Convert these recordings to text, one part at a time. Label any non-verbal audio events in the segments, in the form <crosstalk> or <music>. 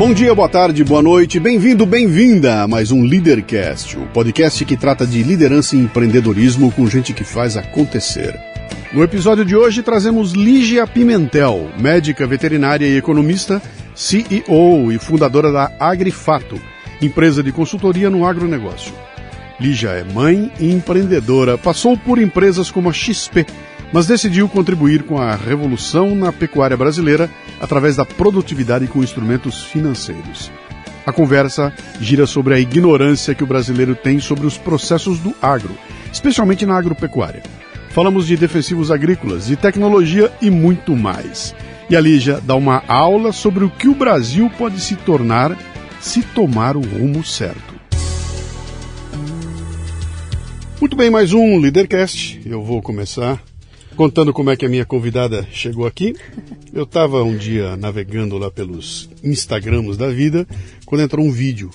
Bom dia, boa tarde, boa noite, bem-vindo, bem-vinda a mais um Leadercast, o podcast que trata de liderança e empreendedorismo com gente que faz acontecer. No episódio de hoje trazemos Lígia Pimentel, médica veterinária e economista, CEO e fundadora da Agrifato, empresa de consultoria no agronegócio. Lígia é mãe e empreendedora, passou por empresas como a XP, mas decidiu contribuir com a revolução na pecuária brasileira através da produtividade com instrumentos financeiros. A conversa gira sobre a ignorância que o brasileiro tem sobre os processos do agro, especialmente na agropecuária. Falamos de defensivos agrícolas, de tecnologia e muito mais. E a Lígia dá uma aula sobre o que o Brasil pode se tornar se tomar o rumo certo. Muito bem, mais um Leadercast. Eu vou começar contando como é que a minha convidada chegou aqui. Eu estava um dia navegando lá pelos Instagrams da vida, quando entrou um vídeo.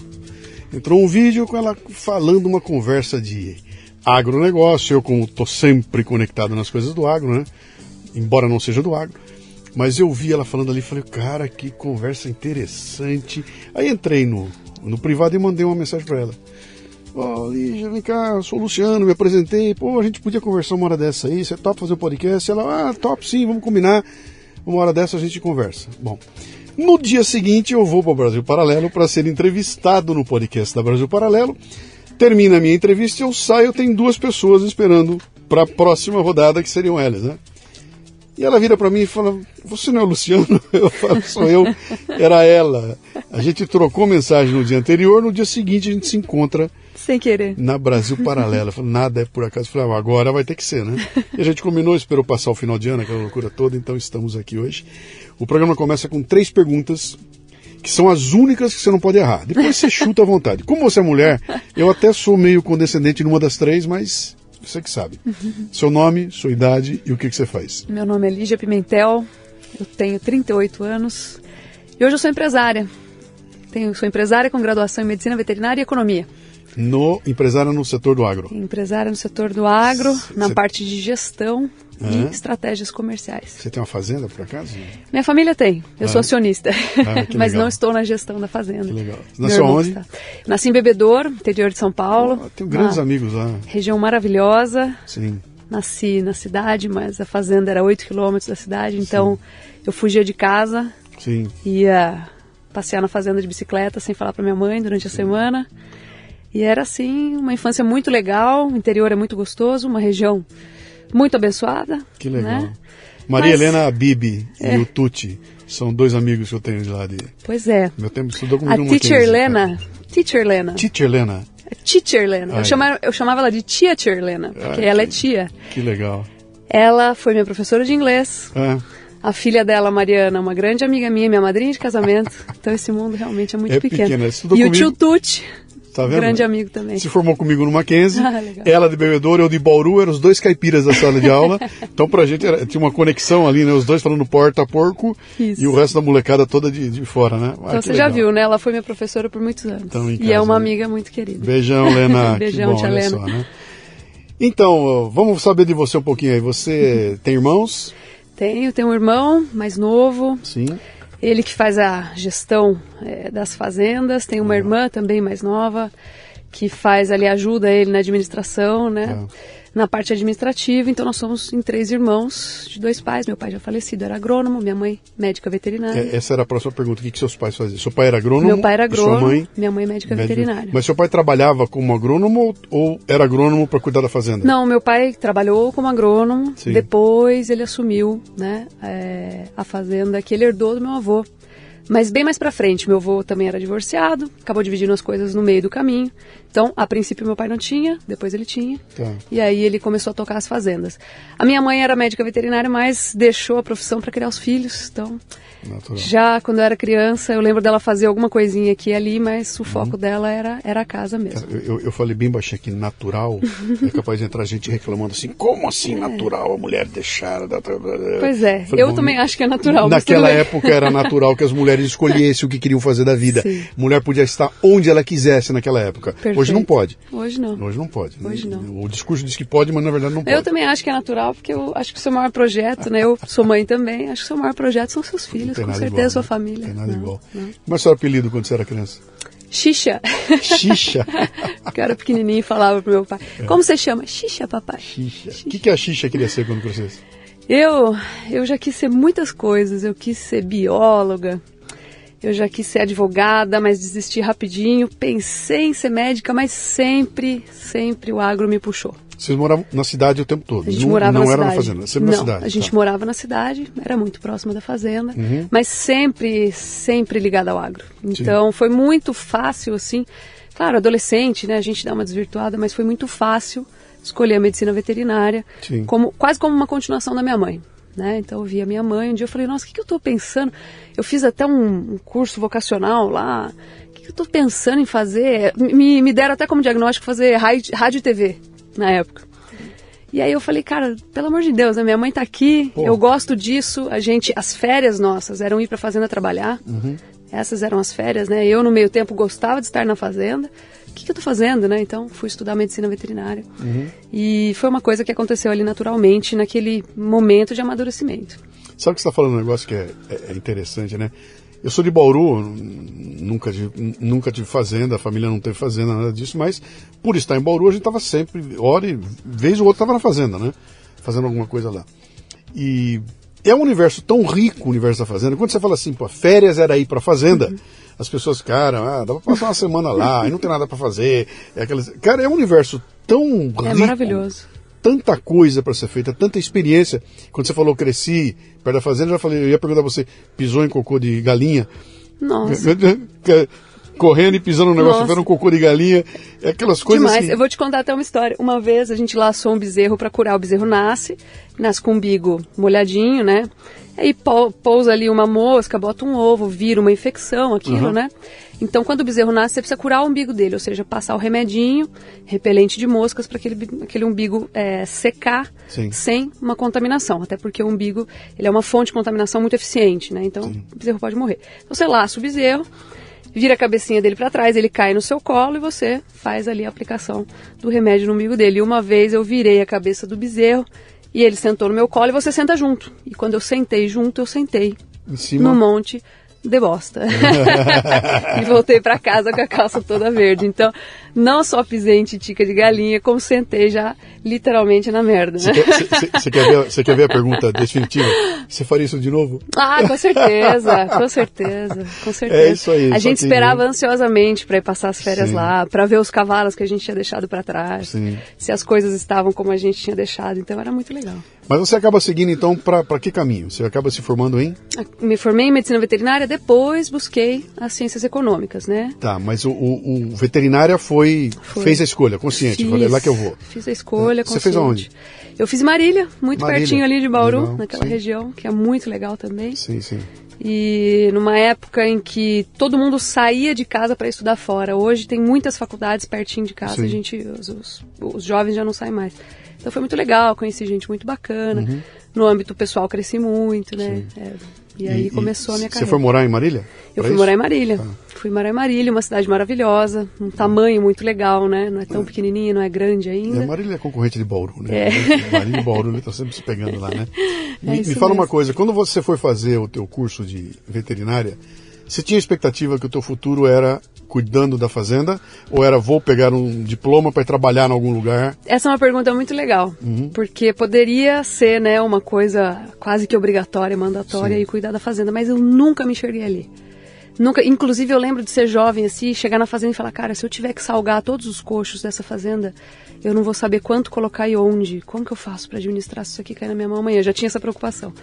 Entrou um vídeo com ela falando uma conversa de agronegócio. Eu, como estou sempre conectado nas coisas do agro, né? Embora não seja do agro. Mas eu vi ela falando ali falei, cara, que conversa interessante. Aí entrei no, no privado e mandei uma mensagem para ela. Oh, Lígia, vem cá, sou o Luciano, me apresentei. Pô, a gente podia conversar uma hora dessa aí. Você topa fazer um podcast? Ela, ah, top sim, vamos combinar. Uma hora dessa a gente conversa. Bom, no dia seguinte eu vou para o Brasil Paralelo para ser entrevistado no podcast da Brasil Paralelo. Termina a minha entrevista e eu saio, tem duas pessoas esperando para a próxima rodada, que seriam elas, né? E ela vira para mim e fala: Você não é o Luciano? <laughs> Eu falo: Sou eu. Era ela. A gente trocou mensagem no dia anterior, no dia seguinte a gente se encontra sem querer. Na Brasil Paralela. Falei, nada é por acaso. Falei, ah, agora vai ter que ser, né? E a gente combinou, esperou passar o final de ano, aquela loucura toda, então estamos aqui hoje. O programa começa com três perguntas que são as únicas que você não pode errar. Depois você chuta à vontade. Como você é mulher, eu até sou meio condescendente numa das três, mas você que sabe. Seu nome, sua idade e o que, que você faz. Meu nome é Lígia Pimentel, eu tenho 38 anos e hoje eu sou empresária. Tenho, sou empresária com graduação em Medicina Veterinária e Economia no empresária no setor do agro. Empresária no setor do agro, na parte de gestão e estratégias comerciais. Você tem uma fazenda, por acaso? Minha família tem. Eu sou acionista. Ah, <laughs> mas não estou na gestão da fazenda. Que legal. Nasceu onde? Está. Nasci em Bebedouro, interior de São Paulo. Oh, tenho grandes amigos lá. Região maravilhosa. Sim. Nasci na cidade, mas a fazenda era 8 quilômetros da cidade, então Sim. eu fugia de casa. Sim. Ia passear na fazenda de bicicleta sem falar para minha mãe durante a semana. E era assim, uma infância muito legal, o interior é muito gostoso, uma região muito abençoada. Que legal. Né? Maria Mas, Helena Bibi é, e o Tuti. São dois amigos que eu tenho de lá de. Pois é. Meu tempo estudou comigo A no teacher Mackenzie, Lena. Teacher Lena. cara. Teacher Lena. Teacher Lena. Ai. Eu chamava, eu chamava ela de tia Tia Lena, porque Ai, ela é tia. Que legal. Ela foi minha professora de inglês. É, A filha dela, Mariana, uma grande amiga minha, minha madrinha de casamento. Então esse mundo realmente é muito É pequeno. pequeno, E o comigo. tio Tuti, tá vendo? grande amigo também. Se formou comigo no Mackenzie, <laughs> Ah, ela de Bebedouro, eu de Bauru, eram os dois caipiras da sala de aula. <laughs> Então pra gente era- tinha uma conexão ali, né? Os dois falando porta porco Isso. e o resto da molecada toda de, de fora, né? Ah, Então você já legal. viu, né? Ela foi minha professora por muitos anos. Então, em e é casa, uma né? amiga muito querida. Beijão, Lena. <laughs> Beijão, que bom, tia Lena. só, né? Então, vamos saber de você um pouquinho aí. Você tem irmãos? Tenho, tenho um irmão mais novo, Sim. Ele que faz a gestão eh, das fazendas. Tem uma irmã também mais nova que faz ali, ajuda ele na administração, né? Na parte administrativa. Então nós somos em três irmãos de dois pais. Meu pai já falecido, era agrônomo, minha mãe médica veterinária. É, essa era a próxima pergunta. O que, que seus pais faziam? Seu pai era agrônomo? Meu pai era agrônomo, Sua mãe? minha mãe médica médica? veterinária. Mas seu pai trabalhava como agrônomo ou, ou era agrônomo para cuidar da fazenda? Não, meu pai trabalhou como agrônomo, Sim. depois ele assumiu né, é, a fazenda que ele herdou do meu avô. Mas bem mais pra frente, meu avô também era divorciado, acabou dividindo as coisas no meio do caminho. Então, a princípio meu pai não tinha, depois ele tinha. Tá. E aí ele começou a tocar as fazendas. A minha mãe era médica veterinária, mas deixou a profissão para criar os filhos. Então, Natural. já quando eu era criança, eu lembro dela fazer alguma coisinha aqui e ali, mas o foco dela era, era a casa mesmo. Eu, eu falei bem baixinho aqui, natural. é capaz de entrar gente reclamando assim, como assim natural a mulher deixar? da- da- da-" Pois é, Falei, eu bom, também acho que é natural. Naquela época era natural que as mulheres escolhessem o que queriam fazer da vida. Sim. Mulher podia estar onde ela quisesse naquela época. Perfeito. Hoje não pode. Hoje não. Hoje não pode. Hoje não. O discurso diz que pode, mas na verdade não pode. Eu também acho que é natural, porque eu acho que o seu maior projeto, né? Eu sou mãe também, acho que o seu maior projeto são seus filhos, com certeza igual, sua né? família. Tem nada Não, igual. não. Como é o seu apelido quando você era criança? Xixa. Xixa. <laughs> que eu era pequenininho e falava pro meu pai. Como você chama? Xixa, papai. Xixa. O que, que a Xixa queria ser quando crescesse? Eu, eu já quis ser muitas coisas. Eu quis ser bióloga, eu já quis ser advogada, mas desisti rapidinho. Pensei em ser médica, mas sempre, sempre o agro me puxou. Vocês moravam na cidade o tempo todo? A gente não morava não na era cidade. na fazenda, sempre não, na cidade. a gente tá. morava na cidade, era muito próxima da fazenda, Uhum. mas sempre, sempre ligada ao agro. Então foi muito fácil, assim. Claro, adolescente, né? A gente dá uma desvirtuada, mas foi muito fácil escolher a medicina veterinária, Sim. como quase como uma continuação da minha mãe. Né? Então eu vi a minha mãe, um dia eu falei, nossa, o que, que eu estou pensando? Eu fiz até um, um curso vocacional lá, o que, que eu estou pensando em fazer? Me, me deram até como diagnóstico fazer rádio, rádio e TV na época. E aí eu falei, cara, pelo amor de Deus, né? Minha mãe tá aqui, Pô. eu gosto disso. A gente, as férias nossas eram ir pra fazenda trabalhar. Uhum. Essas eram as férias, né? Eu no meio tempo gostava de estar na fazenda. O que, que eu tô fazendo, né? Então fui estudar medicina veterinária. Uhum. E foi uma coisa que aconteceu ali naturalmente naquele momento de amadurecimento. Sabe que você está falando um negócio que é, é- é interessante, né? Eu sou de Bauru, nunca tive, nunca tive fazenda, a família não teve fazenda, nada disso, mas por estar em Bauru a gente estava sempre, hora e vez ou outra estava na fazenda, né? Fazendo alguma coisa lá. E é um universo tão rico, o universo da fazenda. Quando você fala assim, pô, férias era ir para fazenda, as pessoas, cara, ah, dá para passar uma semana lá, aí não tem nada para fazer. É aquelas... Cara, é um universo tão rico É maravilhoso. Tanta coisa para ser feita, tanta experiência. Quando você falou cresci perto da fazenda, eu já falei, eu ia perguntar você, pisou em cocô de galinha? Nossa. <laughs> Correndo e pisando no negócio, vendo um cocô de galinha, é aquelas coisas Demais. que... Eu vou te contar até uma história. Uma vez a gente laçou um bezerro para curar. O bezerro nasce, nasce com o umbigo molhadinho, né? Aí pou- pousa ali uma mosca, bota um ovo, vira uma infecção, aquilo, Uhum. né? Então, quando o bezerro nasce, você precisa curar o umbigo dele, ou seja, passar o remedinho, repelente de moscas, para aquele, aquele umbigo é, secar Sim. sem uma contaminação. Até porque o umbigo ele é uma fonte de contaminação muito eficiente, né? Então, o bezerro pode morrer. Então, você laça o bezerro, vira a cabecinha dele para trás, ele cai no seu colo e você faz ali a aplicação do remédio no umbigo dele. E uma vez eu virei a cabeça do bezerro e ele sentou no meu colo e você senta junto. E quando eu sentei junto, eu sentei no monte de bosta. <laughs> e voltei para casa com a calça toda verde. Então, não só pisei em titica de galinha, como sentei já literalmente na merda. Você Né? quer, quer ver, quer ver a pergunta definitiva? Você faria isso de novo? Ah, com certeza, com certeza, com certeza. É isso aí, A gente esperava ansiosamente para ir passar as férias Sim. lá, para ver os cavalos que a gente tinha deixado para trás, Sim. se as coisas estavam como a gente tinha deixado. Então era muito legal. Mas você acaba seguindo então para que caminho? Você acaba se formando em? Me formei em medicina veterinária, depois busquei as ciências econômicas, né? Tá, mas o, o, o veterinária foi, foi, fez a escolha, consciente, fiz, falei lá que eu vou. Fiz a escolha, Você fez aonde? Eu fiz Marília, muito Marília. pertinho ali de Bauru, Legal, naquela sim. região, que é muito legal também. Sim, sim. E numa época em que todo mundo saía de casa para estudar fora. Hoje tem muitas faculdades pertinho de casa, Sim. a gente, os, os- os jovens já não saem mais. Então foi muito legal, conheci gente muito bacana. Uhum. No âmbito pessoal cresci muito, né? É, e aí começou a minha Você carreira. foi morar em Marília? Eu Pra fui isso? morar em Marília. Ah. Fui morar em Marília, uma cidade maravilhosa, um tamanho muito legal, né? Não é tão pequenininha, não é grande ainda. É, Marília é concorrente de Bauru, né? É. Marília e Bauru estão sempre se pegando lá, né? Me, <laughs> me isso fala uma mesmo. coisa, quando você foi fazer o teu curso de veterinária, você tinha expectativa que o teu futuro era cuidando da fazenda ou era vou pegar um diploma para trabalhar em algum lugar? Essa é uma pergunta muito legal, Uhum. porque poderia ser, né, uma coisa quase que obrigatória, mandatória Sim. e cuidar da fazenda, mas eu nunca me enxerguei ali. Nunca, inclusive eu lembro de ser jovem assim, chegar na fazenda e falar, cara, se eu tiver que salgar todos os coxos dessa fazenda, eu não vou saber quanto colocar e onde. Como que eu faço para administrar se isso aqui cair na minha mão amanhã? Eu já tinha essa preocupação.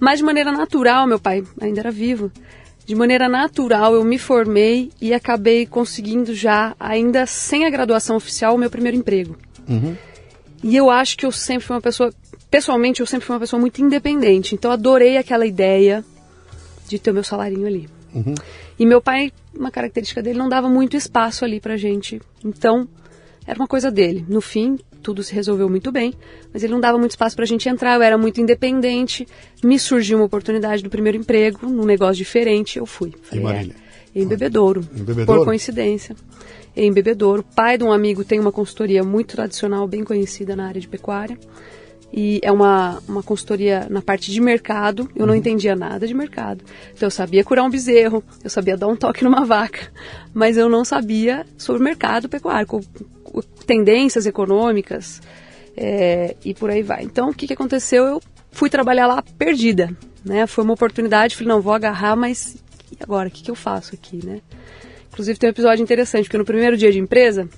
Mas de maneira natural, meu pai ainda era vivo. De maneira natural, eu me formei e acabei conseguindo já, ainda sem a graduação oficial, o meu primeiro emprego. Uhum. E eu acho que eu sempre fui uma pessoa, pessoalmente, eu sempre fui uma pessoa muito independente. Então, adorei aquela ideia de ter o meu salarinho ali. Uhum. E meu pai, uma característica dele, não dava muito espaço ali pra gente. Então, era uma coisa dele. No fim, tudo se resolveu muito bem, mas ele não dava muito espaço pra gente entrar. Eu era muito independente. Me surgiu uma oportunidade do primeiro emprego, num negócio diferente, eu fui. Falei, Marília? É, em Bebedouro. Em Bebedouro? Por coincidência. Em Bebedouro. Pai de um amigo tem uma consultoria muito tradicional, bem conhecida na área de pecuária. E é uma, uma consultoria na parte de mercado. Eu não entendia nada de mercado. Então eu sabia curar um bezerro, eu sabia dar um toque numa vaca, <laughs> mas eu não sabia sobre mercado pecuário, tendências econômicas é, e por aí vai. Então o que, que aconteceu? Eu fui trabalhar lá perdida. Né? Foi uma oportunidade, falei, não, vou agarrar, mas e agora? O que, que eu faço aqui? Né? Inclusive tem um episódio interessante, porque no primeiro dia de empresa,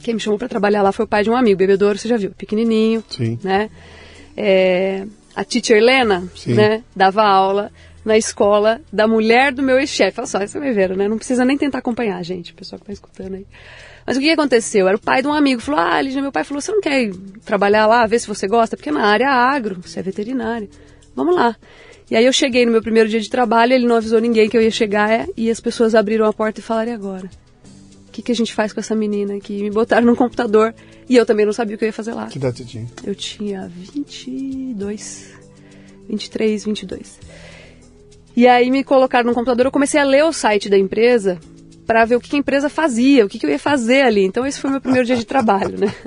quem me chamou para trabalhar lá foi o pai de um amigo, bebedouro, você já viu, pequenininho, Sim. né? É, a teacher Helena, Sim. né, dava aula na escola da mulher do meu ex-chefe. Olha só, isso é ver, né? Não precisa nem tentar acompanhar, gente, o pessoal que tá escutando aí. Mas o que que aconteceu? Era o pai de um amigo, falou, ah, Lígia, meu pai falou, você não quer trabalhar lá, ver se você gosta? Porque na área agro, você é veterinário. Vamos lá. E aí eu cheguei no meu primeiro dia de trabalho, ele não avisou ninguém que eu ia chegar, é, e as pessoas abriram a porta e falaram, e agora? O que, que a gente faz com essa menina aqui? Me botaram no computador e eu também não sabia o que eu ia fazer lá. Que idade tinha? Eu tinha 22, 23, 22. E aí me colocaram no computador, eu comecei a ler o site da empresa para ver o que a empresa fazia, o que, que eu ia fazer ali. Então esse foi meu primeiro dia de trabalho, né? <laughs>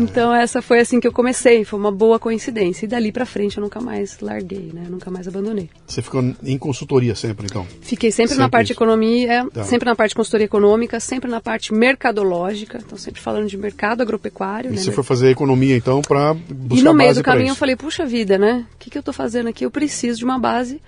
Então essa foi assim que eu comecei, foi uma boa coincidência. E dali pra frente eu nunca mais larguei, né? Nunca mais abandonei. Você ficou em consultoria sempre, então? Fiquei sempre, Sempre na parte de economia, Tá. sempre na parte de consultoria econômica, sempre na parte mercadológica, então sempre falando de mercado agropecuário. E né? você foi fazer economia, então, para buscar E no meio do caminho eu falei, puxa vida, né? O que, que eu estou fazendo aqui? Eu preciso de uma base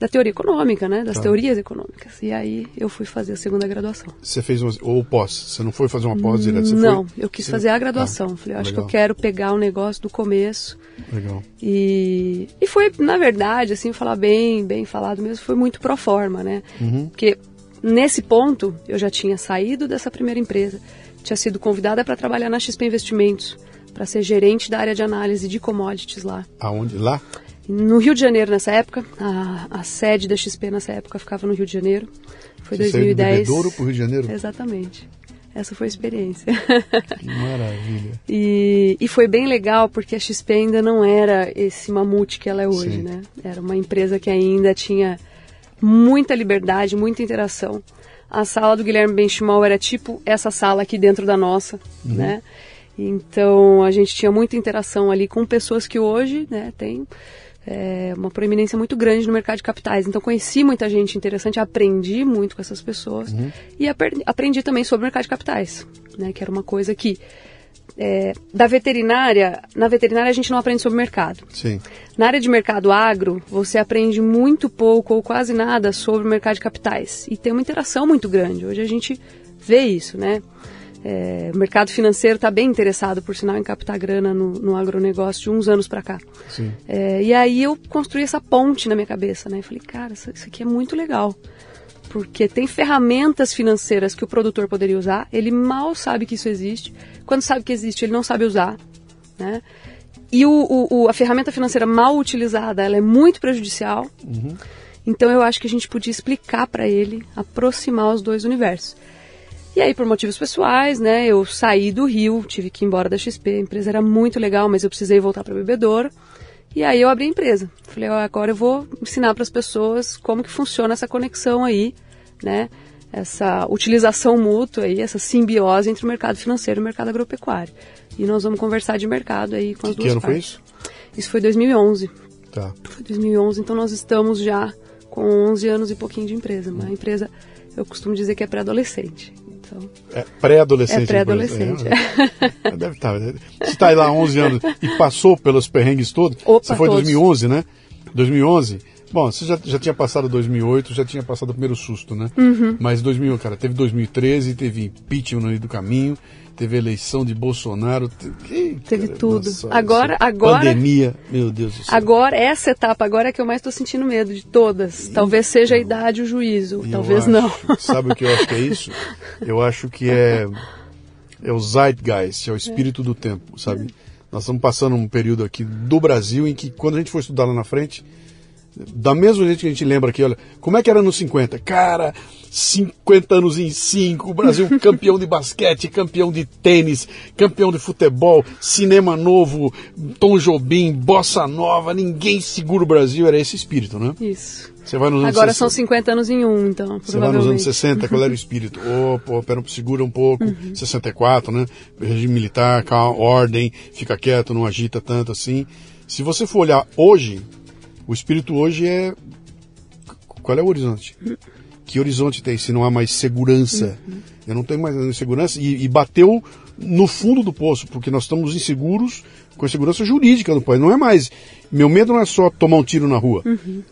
da teoria econômica, né? Das Tá. teorias econômicas. E aí eu fui fazer a segunda graduação. Você fez uma, ou pós? Você não foi fazer uma pós direto? Você Não, foi, eu quis você- fazer a graduação. Tá, Falei, acho legal, que eu quero pegar o negócio do começo. Legal. E, e foi, na verdade, assim, falar bem, bem falado mesmo, foi muito pro forma, né? Uhum. Porque nesse ponto eu já tinha saído dessa primeira empresa, tinha sido convidada para trabalhar na XP Investimentos, para ser gerente da área de análise de commodities lá. Aonde? Lá? No Rio de Janeiro, nessa época, a, a sede da XP nessa época ficava no Rio de Janeiro. Foi Você saiu de 2010. Bebedouro pro Rio de Janeiro? Exatamente. Essa foi a experiência. Que maravilha. <laughs> e, e foi bem legal porque a XP ainda não era esse mamute que ela é hoje, Sim. né? Era uma empresa que ainda tinha muita liberdade, muita interação. A sala do Guilherme Benchimol era tipo essa sala aqui dentro da nossa, Uhum. né? Então a gente tinha muita interação ali com pessoas que hoje, né, tem é, uma proeminência muito grande no mercado de capitais. Então conheci muita gente interessante, aprendi muito com essas pessoas e aper- aprendi também sobre o mercado de capitais, né, que era uma coisa que é, da veterinária, na veterinária a gente não aprende sobre mercado. Sim. Na área de mercado agro, você aprende muito pouco ou quase nada sobre o mercado de capitais. E tem uma interação muito grande. Hoje a gente vê isso, né? É, o mercado financeiro está bem interessado, por sinal, em captar grana no, no agronegócio de uns anos para cá. É, e aí eu construí essa ponte na minha cabeça, né? falei, cara, isso, isso aqui é muito legal. Porque tem ferramentas financeiras que o produtor poderia usar, ele mal sabe que isso existe. Quando sabe que existe, ele não sabe usar. Né? E o, o, a ferramenta financeira mal utilizada, ela é muito prejudicial. Uhum. Então eu acho que a gente podia explicar para ele, aproximar os dois universos. E aí, por motivos pessoais, né, eu saí do Rio, tive que ir embora da XP. A empresa era muito legal, mas eu precisei voltar para bebedouro. E aí eu abri a empresa. Falei, ó, agora eu vou ensinar para as pessoas como que funciona essa conexão aí, né? Essa utilização mútua aí, essa simbiose entre o mercado financeiro e o mercado agropecuário. E nós vamos conversar de mercado aí com as que duas ano partes. foi isso? Isso foi 2011. Tá. Foi 2011, então nós estamos já com 11 anos e pouquinho de empresa. Uma empresa, eu costumo dizer que é pré-adolescente. Então, É pré-adolescente. É pré-adolescente, É, Deve estar. Você está aí lá há 11 anos e passou pelos perrengues todos. Opa, você foi em todos. 2011, né? 2011. Bom, você já, já tinha passado 2008, já tinha passado o primeiro susto, né? Uhum. Mas 2000, cara, teve 2013, teve impeachment no meio do caminho, teve eleição de Bolsonaro. Teve, Teve cara, tudo. nossa, Agora- essa agora- Pandemia, meu Deus do céu. agora, essa etapa agora é que eu mais estou sentindo medo de todas. Talvez seja a idade, o juízo. Talvez acho- não. Sabe o que eu acho que é isso? Eu acho que é, é o zeitgeist, é o espírito do tempo, sabe? Nós estamos passando um período aqui do Brasil em que, quando a gente for estudar lá na frente, da mesma jeito que a gente lembra aqui, olha, como é que era nos 50? Cara, 50 anos em 5, o Brasil <laughs> campeão de basquete, campeão de tênis, campeão de futebol, cinema novo, Tom Jobim, bossa nova, ninguém segura o Brasil, era esse espírito, né? Isso. Você vai nos anos Agora 60. são 50 anos em um, então, Você vai nos anos 60, qual era o <laughs> espírito? Pô, pera, segura um pouco. 64, né? Regime militar, calma, ordem, fica quieto, não agita tanto assim. Se você for olhar hoje, o espírito hoje é. Qual é o horizonte? Que horizonte tem se não há mais segurança? Eu não tenho mais segurança e, e bateu no fundo do poço, porque nós estamos inseguros com a segurança jurídica do país. Não é mais. Meu medo não é só tomar um tiro na rua.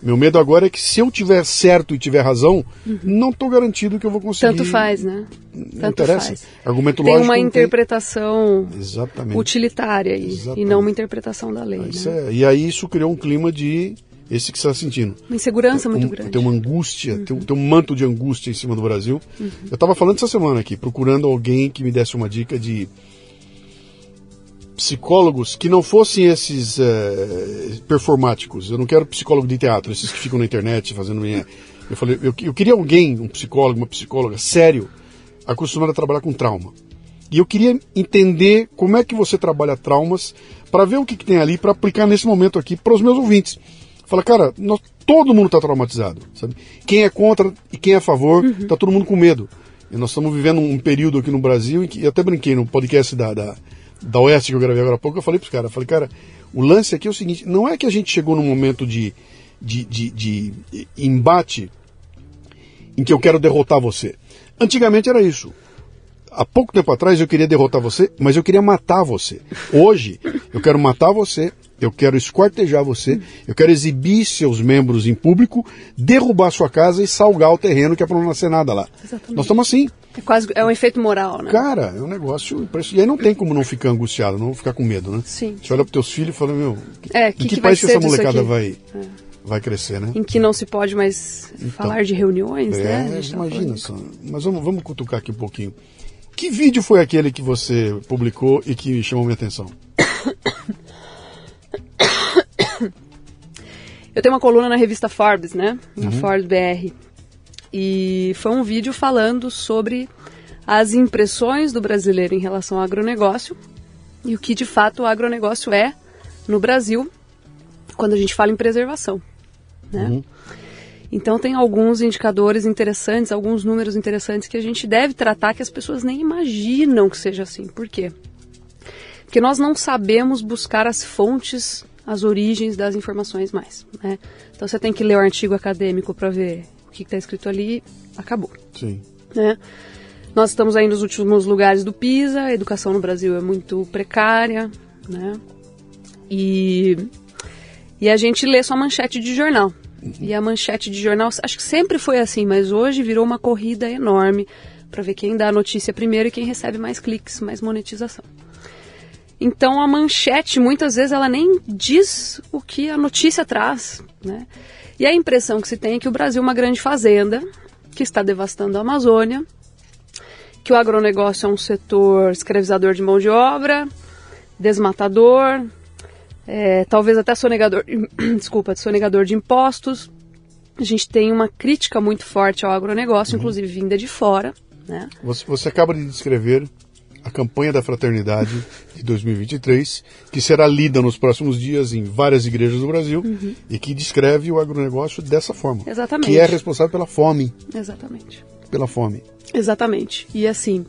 Meu medo agora é que se eu tiver certo e tiver razão, não estou garantido que eu vou conseguir. Tanto faz, né? Não Tanto interessa. faz. Argumento Tem lógico. uma não interpretação Exatamente. utilitária aí, e Exatamente. não uma interpretação da lei. Isso né? é- E aí isso criou um clima de. Esse que você está sentindo. Uma insegurança muito Um- grande. Uhum. Tem uma angústia, tem, um, tem um manto de angústia em cima do Brasil. Eu estava falando essa semana aqui, procurando alguém que me desse uma dica de psicólogos que não fossem esses eh, performáticos. Eu não quero psicólogo de teatro, esses que ficam na internet fazendo minha. Eu falei, eu, eu queria alguém, um psicólogo, uma psicóloga, sério, acostumado a trabalhar com trauma. E eu queria entender como é que você trabalha traumas para ver o que, que tem ali para aplicar nesse momento aqui para os meus ouvintes. Fala, cara, nós- todo mundo está traumatizado, sabe? Quem é contra e quem é a favor, está todo mundo com medo. E nós estamos vivendo um período aqui no Brasil em que eu até brinquei no podcast da, da, da Oeste que eu gravei agora há pouco, eu falei para os caras, falei, cara, o lance aqui é o seguinte, não é que a gente chegou num momento de, de, de, de embate em que eu quero derrotar você. Antigamente era isso. Há pouco tempo atrás eu queria derrotar você, mas eu queria matar você. Hoje eu quero matar você, eu quero esquartejar você, eu quero exibir seus membros em público, derrubar sua casa e salgar o terreno que é para não nascer nada lá. Exatamente. Nós estamos assim. É quase é um efeito moral, né? Cara, é um negócio impressionante. E aí não tem como não ficar angustiado, não ficar com medo, né? Sim. Você olha para teus filhos e fala, meu, É, em que que, que país que essa molecada vai, vai crescer, né? Em que não se pode mais falar de reuniões, né? É, tava imagina só. Mas vamos, vamos cutucar aqui um pouquinho. Que vídeo foi aquele que você publicou e que chamou minha atenção? <coughs> <coughs> Eu tenho uma coluna na revista Forbes, né? Uhum. Na Forbes BR. E foi um vídeo falando sobre as impressões do brasileiro em relação ao agronegócio e o que de fato o agronegócio é no Brasil quando a gente fala em preservação. Né? Uhum. Então tem alguns indicadores interessantes, alguns números interessantes que a gente deve tratar que as pessoas nem imaginam que seja assim. Por quê? Porque nós não sabemos buscar as fontes, as origens das informações mais. Né? Então você tem que ler o artigo acadêmico para ver o que está escrito ali, acabou. Sim. Né? Nós estamos aí nos últimos lugares do PISA, a educação no Brasil é muito precária, né? E, e a gente lê só manchete de jornal. E a manchete de jornal, acho que sempre foi assim, mas hoje virou uma corrida enorme para ver quem dá a notícia primeiro e quem recebe mais cliques, mais monetização. Então a manchete muitas vezes ela nem diz o que a notícia traz, né? E a impressão que se tem é que o Brasil é uma grande fazenda que está devastando a Amazônia, que o agronegócio é um setor escravizador de mão de obra, desmatador, é, talvez até sonegador, <clears throat> desculpa, sonegador de impostos. A gente tem uma crítica muito forte ao agronegócio, uhum. inclusive vinda de fora. Né? Você, você acaba de descrever a campanha da fraternidade de 2023, que será lida nos próximos dias em várias igrejas do Brasil uhum. e que descreve o agronegócio dessa forma. Exatamente. Que é responsável pela fome. Exatamente. Pela fome. Exatamente. E assim,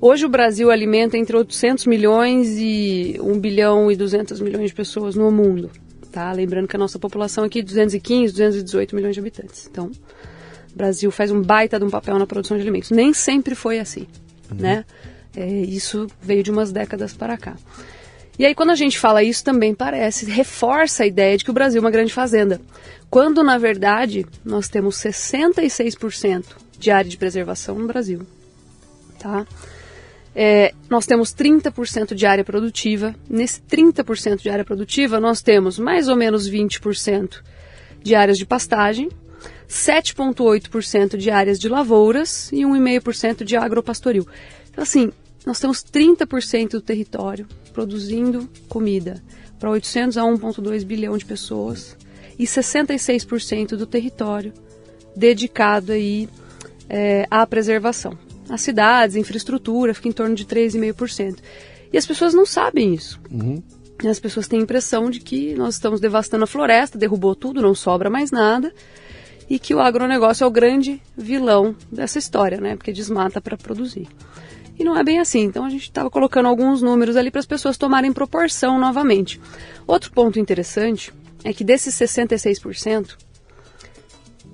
hoje o Brasil alimenta entre 800 milhões e 1 bilhão e 200 milhões de pessoas no mundo. Tá? Lembrando que a nossa população aqui é 215, 218 milhões de habitantes. Então, o Brasil faz um baita de um papel na produção de alimentos. Nem sempre foi assim, uhum. né? É, isso veio de umas décadas para cá. E aí, quando a gente fala isso, também parece, reforça a ideia de que o Brasil é uma grande fazenda. Quando, na verdade, nós temos 66% de área de preservação no Brasil. Tá? É, nós temos 30% de área produtiva. Nesse 30% de área produtiva, nós temos mais ou menos 20% de áreas de pastagem, 7,8% de áreas de lavouras e 1,5% de agropastoril. Então, assim, nós temos 30% do território produzindo comida para 800 a 1,2 bilhão de pessoas e 66% do território dedicado aí é, à preservação. As cidades, infraestrutura, fica em torno de 3,5%. E as pessoas não sabem isso. Uhum. As pessoas têm a impressão de que nós estamos devastando a floresta, derrubou tudo, não sobra mais nada, e que o agronegócio é o grande vilão dessa história, né? Porque desmata para produzir. E não é bem assim. Então a gente estava colocando alguns números ali para as pessoas tomarem proporção novamente. Outro ponto interessante é que desses 66%,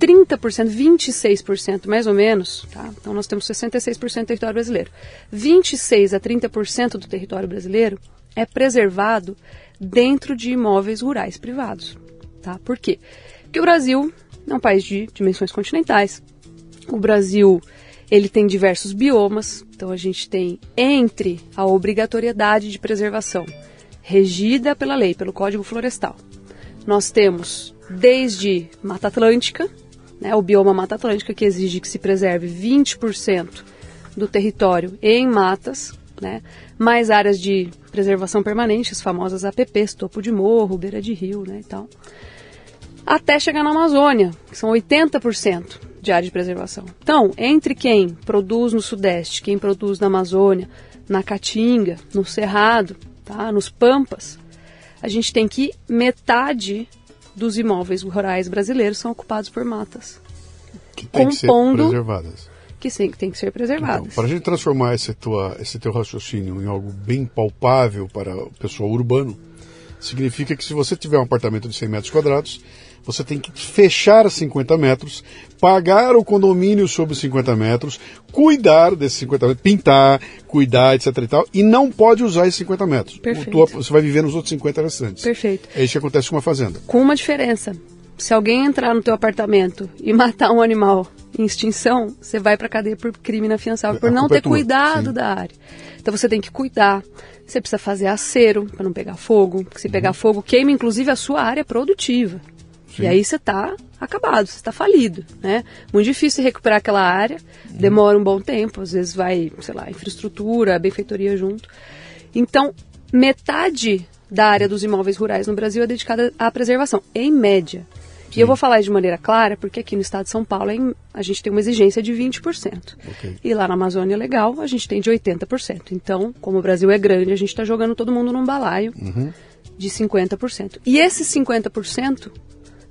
30%, 26% mais ou menos, tá? Então nós temos 66% do território brasileiro. 26 a 30% do território brasileiro é preservado dentro de imóveis rurais privados, tá? Por quê? Porque o Brasil é um país de dimensões continentais. O Brasil ele tem diversos biomas, então a gente tem entre a obrigatoriedade de preservação regida pela lei, pelo Código Florestal. Nós temos desde Mata Atlântica, né, o bioma Mata Atlântica que exige que se preserve 20% do território em matas, né, mais áreas de preservação permanente, as famosas APPs, topo de morro, beira de rio, né, e tal, até chegar na Amazônia, que são 80% de área de preservação. Então, entre quem produz no Sudeste, quem produz na Amazônia, na Caatinga, no Cerrado, tá, nos Pampas, a gente tem que metade dos imóveis rurais brasileiros são ocupados por matas. Que tem compondo, que ser preservadas. Que sim, que tem que ser preservadas. Então, para a gente transformar esse, tua, esse teu raciocínio em algo bem palpável para o pessoal urbano, significa que se você tiver um apartamento de 100 metros quadrados, você tem que fechar 50 metros, pagar o condomínio sobre 50 metros, cuidar desses 50 metros, pintar, cuidar, etc e tal, e não pode usar esses 50 metros. Perfeito. Tua, você vai viver nos outros 50 restantes. Perfeito. É isso que acontece com uma fazenda. Com uma diferença. Se alguém entrar no teu apartamento e matar um animal em extinção, você vai para cadeia por crime inafiançável, por não ter é cuidado da área. Então você tem que cuidar. Você precisa fazer acero para não pegar fogo, porque se uhum. pegar fogo queima inclusive a sua área produtiva. Sim. E aí você está acabado, você está falido, né? Muito difícil recuperar aquela área, demora um bom tempo, às vezes vai, sei lá, infraestrutura, benfeitoria junto. Então, metade da área dos imóveis rurais no Brasil é dedicada à preservação, em média. Sim. E eu vou falar de maneira clara, porque aqui no estado de São Paulo a gente tem uma exigência de 20%. Okay. E lá na Amazônia Legal a gente tem de 80%. Então, como o Brasil é grande, a gente está jogando todo mundo num balaio uhum. de 50%. E esses 50%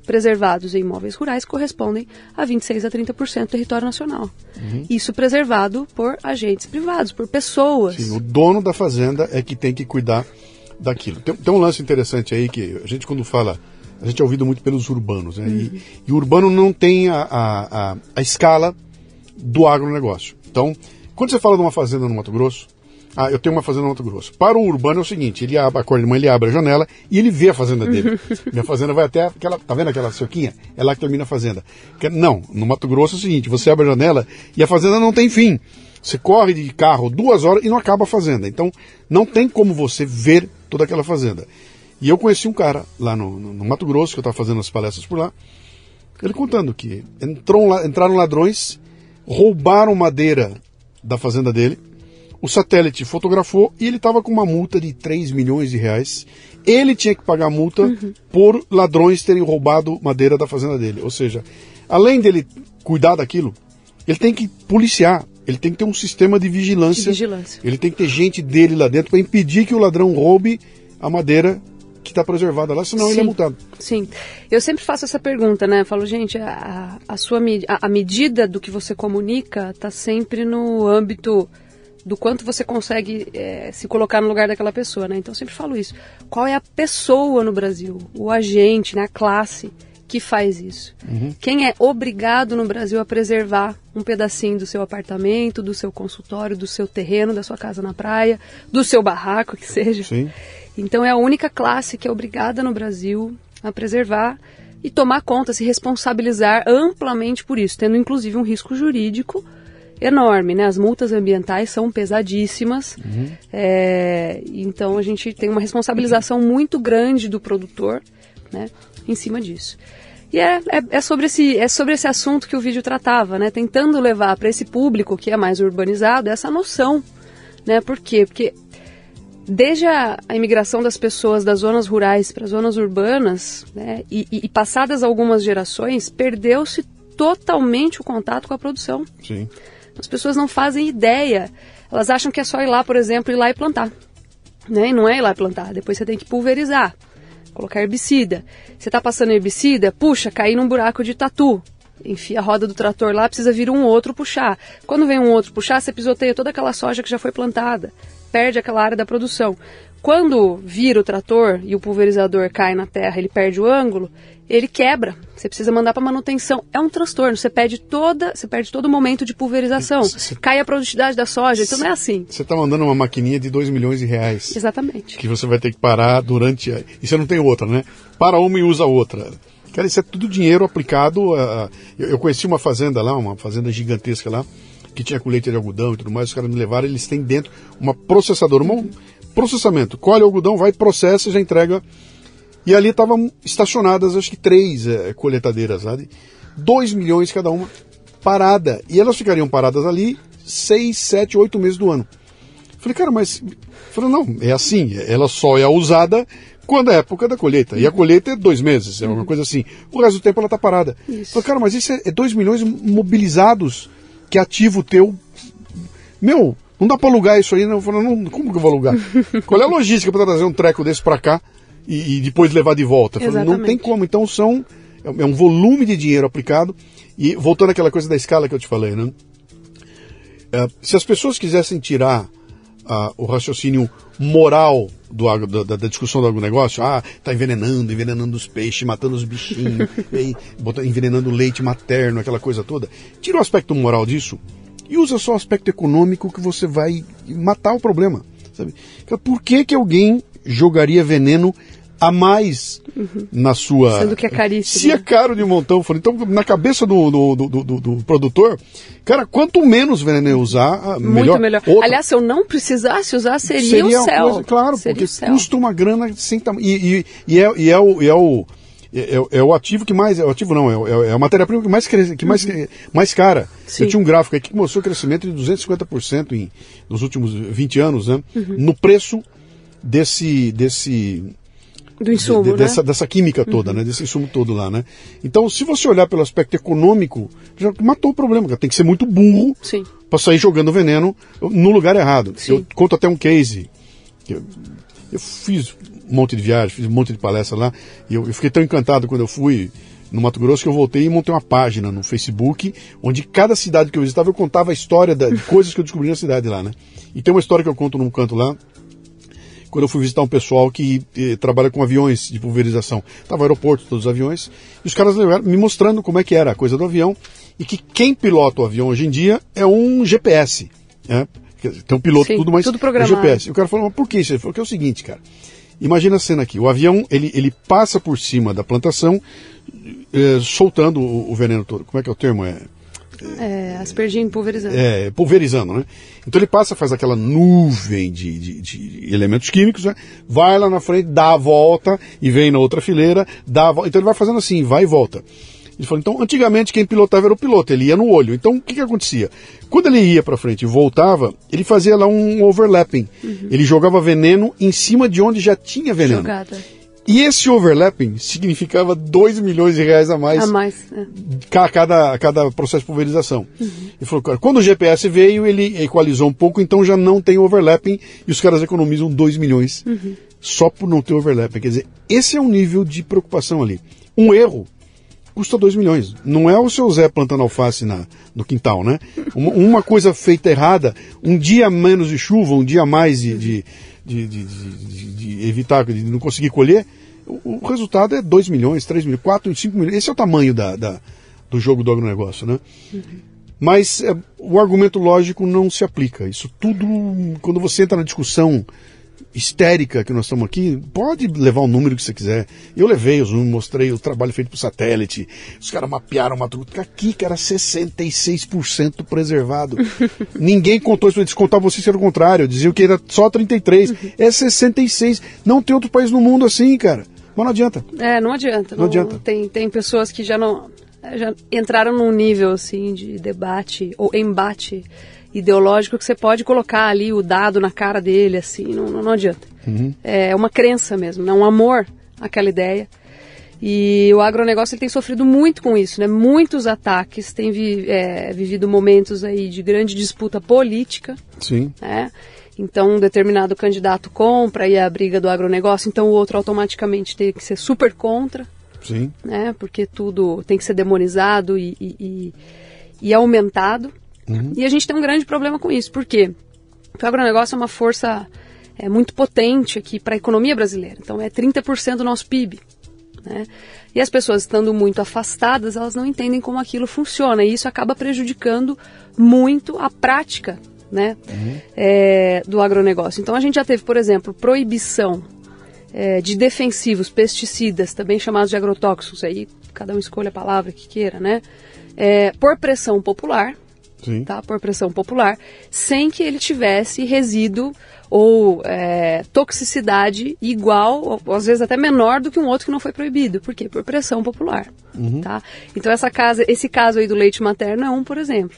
preservados em imóveis rurais correspondem a 26 a 30% do território nacional. Uhum. Isso preservado por agentes privados, por pessoas. Sim, o dono da fazenda é que tem que cuidar daquilo. Tem, tem um lance interessante aí que a gente quando fala, a gente é ouvido muito pelos urbanos, né? Uhum. E, e, o urbano não tem a, a, a, a escala do agronegócio. Então, quando você fala de uma fazenda no Mato Grosso, Ah, eu tenho uma fazenda no Mato Grosso. Para o urbano é o seguinte, ele abre, acorda de manhã, ele abre a janela e ele vê a fazenda dele. <laughs> Minha fazenda vai até aquela, tá vendo aquela cerquinha? É lá que termina a fazenda. Não, no Mato Grosso é o seguinte, você abre a janela e a fazenda não tem fim. Você corre de carro duas horas e não acaba a fazenda. Então, não tem como você ver toda aquela fazenda. E eu conheci um cara lá no, no- Mato Grosso, que eu estava fazendo as palestras por lá, ele contando que entrou, entraram ladrões, roubaram madeira da fazenda dele, o satélite fotografou e ele estava com uma multa de 3 milhões de reais. Ele tinha que pagar a multa por ladrões terem roubado madeira da fazenda dele. Ou seja, além dele cuidar daquilo, ele tem que policiar, ele tem que ter um sistema de vigilância. De vigilância. Ele tem que ter gente dele lá dentro para impedir que o ladrão roube a madeira que está preservada lá, senão ele é Sim. multado. Sim. Eu sempre faço essa pergunta, né? Eu falo, gente, a, a sua a, a medida do que você comunica está sempre no âmbito do quanto você consegue eh, se colocar no lugar daquela pessoa, né? Então eu sempre falo isso. Qual é a pessoa no Brasil, o agente, né, a classe que faz isso? Quem é obrigado no Brasil a preservar um pedacinho do seu apartamento, do seu consultório, do seu terreno, da sua casa na praia, do seu barraco, que seja? Sim. Então é a única classe que é obrigada no Brasil a preservar e tomar conta, se responsabilizar amplamente por isso, tendo inclusive um risco jurídico enorme, né? As multas ambientais são pesadíssimas, é, então a gente tem uma responsabilização muito grande do produtor, né? Em cima disso. E é, é, é sobre esse, é sobre esse assunto que o vídeo tratava, né? Tentando levar para esse público que é mais urbanizado essa noção, né? Por quê? Porque desde a, a imigração das pessoas das zonas rurais para as zonas urbanas, né, e, e- e passadas algumas gerações, perdeu-se totalmente o contato com a produção. Sim. As pessoas não fazem ideia. Elas acham que é só ir lá, por exemplo, ir lá e plantar. Né? E não é ir lá e plantar. Depois você tem que pulverizar, colocar herbicida. Você está passando herbicida, puxa, cair num buraco de tatu. Enfia a roda do trator lá, precisa vir um outro puxar. Quando vem um outro puxar, você pisoteia toda aquela soja que já foi plantada. Perde aquela área da produção. Quando vira o trator e o pulverizador cai na terra, ele perde o ângulo, ele quebra. Você precisa mandar para manutenção. É um transtorno. Você perde toda, você perde todo o momento de pulverização. Cê- Cai a produtividade da soja. Então não é assim. Você está mandando uma maquininha de 2 milhões de reais. Exatamente. Que você vai ter que parar durante. a- E você não tem outra, né? Para uma e usa outra. Cara, isso é tudo dinheiro aplicado. A... Eu, eu conheci uma fazenda lá, uma fazenda gigantesca lá, que tinha colheita de algodão e tudo mais. Os caras me levaram, eles têm dentro uma processadora, um processamento. Colhe o algodão, vai, processa e já entrega. E ali estavam estacionadas, acho que três eh, coletadeiras de 2 milhões cada uma, parada. E elas ficariam paradas ali seis, sete, oito meses do ano. Falei, cara, mas. Falei, não, é assim, ela só é usada quando é a época da colheita. E a colheita é dois meses, é uma coisa assim. O resto do tempo ela está parada. Isso. Falei, cara, mas isso é 2 milhões mobilizados que ativo teu. Meu, não dá para alugar isso aí, não. Falei, não, como que eu vou alugar? <laughs> Qual é a logística para trazer um treco desse para cá e, e depois levar de volta? Falei, não tem como. Então são. É é um volume de dinheiro aplicado. E voltando àquela coisa da escala que eu te falei, né? É, se as pessoas quisessem tirar ah, o raciocínio moral do, da, da- discussão do agronegócio, ah, tá envenenando, envenenando os peixes, matando os bichinhos, <laughs> e aí, bota- envenenando o leite materno, aquela coisa toda. Tira o aspecto moral disso e usa só o aspecto econômico que você vai matar o problema. Sabe? Então, Por que, que alguém jogaria veneno a mais na sua. Sendo que é caríssimo, Se é né? caro de montão, falei, então na cabeça do, do, do, do- do produtor, cara, quanto menos veneno eu usar, melhor. Muito melhor. Outra, Aliás, se eu não precisasse usar, seria, seria o céu. coisa- claro, seria porque o céu. custa uma grana sem tamanho. E, e, e é, e é o. E é o é, é- é o ativo que mais. É o ativo não, é, o- é a matéria-prima que mais cresce, que mais, mais cara. Uhum. Sim. Eu tinha um gráfico aqui que mostrou crescimento de 250% em, nos últimos 20 anos, né? Uhum. No preço desse. desse Do insumo, de- de- né? dessa, dessa química toda, né? Desse insumo todo lá, né? Então, se você olhar pelo aspecto econômico, já matou o problema, cara. Tem que ser muito burro para sair jogando veneno no lugar errado. Sim. Eu conto até um case. Eu, eu fiz um monte de viagem, fiz um monte de palestra lá, e eu, eu fiquei tão encantado quando eu fui no Mato Grosso que eu voltei e montei uma página no Facebook, onde cada cidade que eu visitava eu contava a história da- de coisas que eu descobri na cidade lá, né? E tem uma história que eu conto num canto lá, quando eu fui visitar um pessoal que eh, trabalha com aviões de pulverização. Estava no aeroporto, todos os aviões, e os caras me mostrando como é que era a coisa do avião, e que quem pilota o avião hoje em dia é um GPS. Né? Tem um piloto Sim, tudo, mas tudo é programado. GPS. E o cara falou, mas por que isso? Ele falou que é o seguinte, cara. Imagina a cena aqui. O avião, ele, ele passa por cima da plantação, eh, soltando o, o veneno todo. Como é que é o termo? É, É, aspergine pulverizando. é, pulverizando, né? Então ele passa, faz aquela nuvem de, de- de elementos químicos, né? vai lá na frente, dá a volta e vem na outra fileira, dá a volta. Então ele vai fazendo assim, vai e volta. Ele falou, então, antigamente quem pilotava era o piloto, ele ia no olho. Então, o que que acontecia? Quando ele ia para frente e voltava, ele fazia lá um overlapping. Ele jogava veneno em cima de onde já tinha veneno. Jogada. E esse overlapping significava 2 milhões de reais a mais A mais. é. ca- cada, cada processo de pulverização. Ele falou, cara, quando o GPS veio, ele equalizou um pouco, então já não tem overlapping e os caras economizam 2 milhões só por não ter overlapping. Quer dizer, esse é o nível de preocupação ali. Um erro custa 2 milhões. Não é o seu Zé plantando alface na, no quintal, né? Uma, uma coisa feita errada, um dia menos de chuva, um dia mais de, de, de, de- de- de evitar, de não conseguir colher, o, o resultado é 2 milhões, 3 milhões, 4, 5 milhões. Esse é o tamanho da, da- do jogo do agronegócio, né? Mas é, o argumento lógico não se aplica. Isso tudo, quando você entra na discussão histérica que nós estamos aqui, pode levar o número que você quiser. Eu levei os números, mostrei o trabalho feito por satélite. Os caras mapearam uma truta. Aqui, cara, 66% preservado. <laughs> Ninguém contou isso, eles contavam você se era o contrário. Diziam que era só 33. É 66. Não tem outro país no mundo assim, cara. Mas não adianta. É, não adianta. Não adianta. Tem, tem pessoas que já não já entraram num nível assim de debate ou embate ideológico que você pode colocar ali o dado na cara dele, assim, não, não, não adianta. É uma crença mesmo, né? um amor àquela ideia. E o agronegócio ele tem sofrido muito com isso, né? Muitos ataques, tem vi- é, vivido momentos aí de grande disputa política, Sim. né? Então, um determinado candidato compra e é a briga do agronegócio, então o outro automaticamente tem que ser super contra, Sim. né? Porque tudo tem que ser demonizado e, e, e- e aumentado. E a gente tem um grande problema com isso. Por quê? Porque o agronegócio é uma força é, muito potente aqui para a economia brasileira. Então, é 30% do nosso PIB. Né? E as pessoas estando muito afastadas, elas não entendem como aquilo funciona. E isso acaba prejudicando muito a prática né, é, do agronegócio. Então, a gente já teve, por exemplo, proibição é, de defensivos, pesticidas, também chamados de agrotóxicos, aí cada um escolhe a palavra que queira, né? É, por pressão popular, Sim. tá? Por pressão popular, sem que ele tivesse resíduo ou é, toxicidade igual, ou às vezes até menor do que um outro que não foi proibido. Por quê? Por pressão popular, tá? Então essa casa, esse caso aí do leite materno é um, por exemplo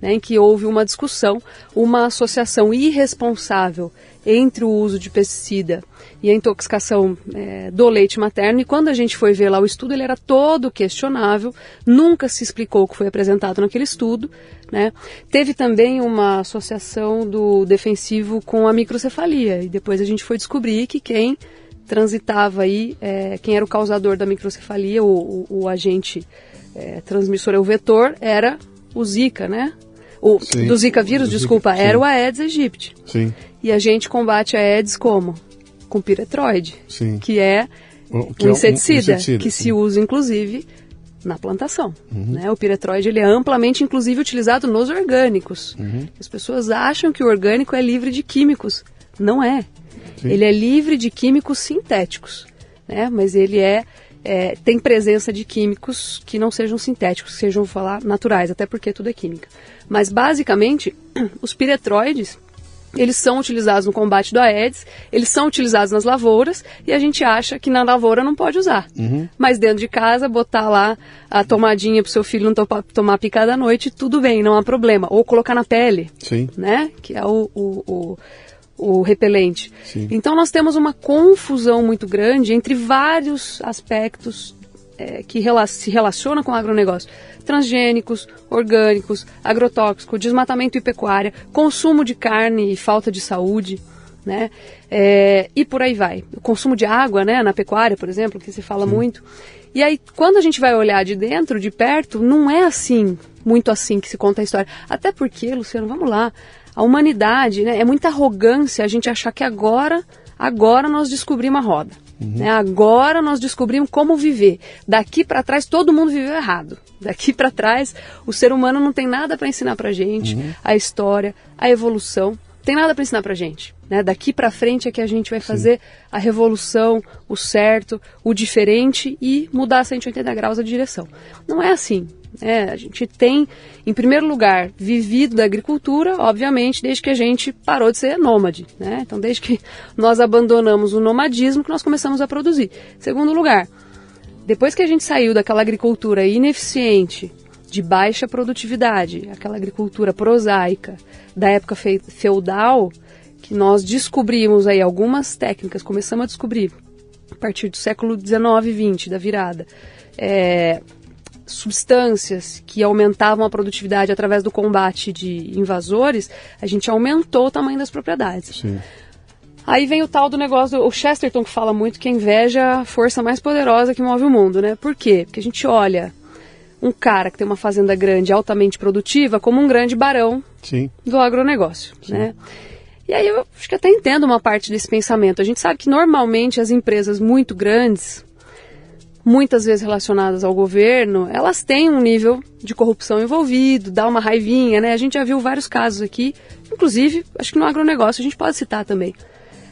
né, em que houve uma discussão, uma associação irresponsável entre o uso de pesticida e a intoxicação eh, do leite materno. E quando a gente foi ver lá o estudo, ele era todo questionável, nunca se explicou o que foi apresentado naquele estudo. Né? Teve também uma associação do defensivo com a microcefalia, e depois a gente foi descobrir que quem transitava aí, eh, quem era o causador da microcefalia, o, o- o agente eh, transmissor, o vetor, era o Zika, né? O, Sim, do Zika vírus, do Zika, desculpa, sim. era o Aedes aegypti. Sim. E a gente combate a Aedes como? Com piretroide, Sim. que é O- que um é um inseticida, inseticida, que se usa inclusive na plantação. Né? O piretroide ele é amplamente inclusive utilizado nos orgânicos. Uhum. As pessoas acham que o orgânico é livre de químicos. Não é. Sim. Ele é livre de químicos sintéticos, né? mas ele é, é, tem presença de químicos que não sejam sintéticos, que sejam vou falar naturais, até porque tudo é química. Mas basicamente, <clears throat> os piretroides eles são utilizados no combate do Aedes, eles são utilizados nas lavouras e a gente acha que na lavoura não pode usar. Mas dentro de casa, botar lá a tomadinha para o seu filho não topa- tomar picada à noite, tudo bem, não há problema. Ou colocar na pele, Sim. né? Que é o, o, o, o repelente. Sim. Então nós temos uma confusão muito grande entre vários aspectos eh, que rela se relacionam com o agronegócio. Transgênicos, orgânicos, agrotóxico, desmatamento e pecuária, consumo de carne e falta de saúde, né? Eh, e por aí vai. O consumo de água, né? Na pecuária, por exemplo, que se fala muito. E aí, quando a gente vai olhar de dentro, de perto, não é assim, muito assim que se conta a história. Até porque, Luciano, vamos lá, a humanidade, né, é muita arrogância a gente achar que agora, agora nós descobrimos a roda. Né? Agora nós descobrimos como viver. Daqui para trás todo mundo viveu errado. Daqui para trás o ser humano não tem nada para ensinar para gente, a história, a evolução. tem nada para ensinar para gente. Né? Daqui para frente é que a gente vai fazer Sim. a revolução, o certo, o diferente e mudar 180 graus a direção. Não é assim. Né? A gente tem, em primeiro lugar, vivido da agricultura, obviamente, desde que a gente parou de ser nômade. Né? Então, desde que nós abandonamos o nomadismo, que nós começamos a produzir. Segundo lugar, depois que a gente saiu daquela agricultura ineficiente, de baixa produtividade, aquela agricultura prosaica da época feudal, que nós descobrimos aí algumas técnicas, começamos a descobrir a partir do século 19 e 20, da virada, é, substâncias que aumentavam a produtividade através do combate de invasores, a gente aumentou o tamanho das propriedades. Sim. Aí vem o tal do negócio, o Chesterton que fala muito que a inveja é a força mais poderosa que move o mundo, né? Por quê? Porque a gente olha um cara que tem uma fazenda grande, altamente produtiva, como um grande barão Sim. do agronegócio, Sim. né? E aí eu acho que até entendo uma parte desse pensamento. A gente sabe que normalmente as empresas muito grandes, muitas vezes relacionadas ao governo, elas têm um nível de corrupção envolvido, dá uma raivinha, né? A gente já viu vários casos aqui, inclusive, acho que no agronegócio a gente pode citar também.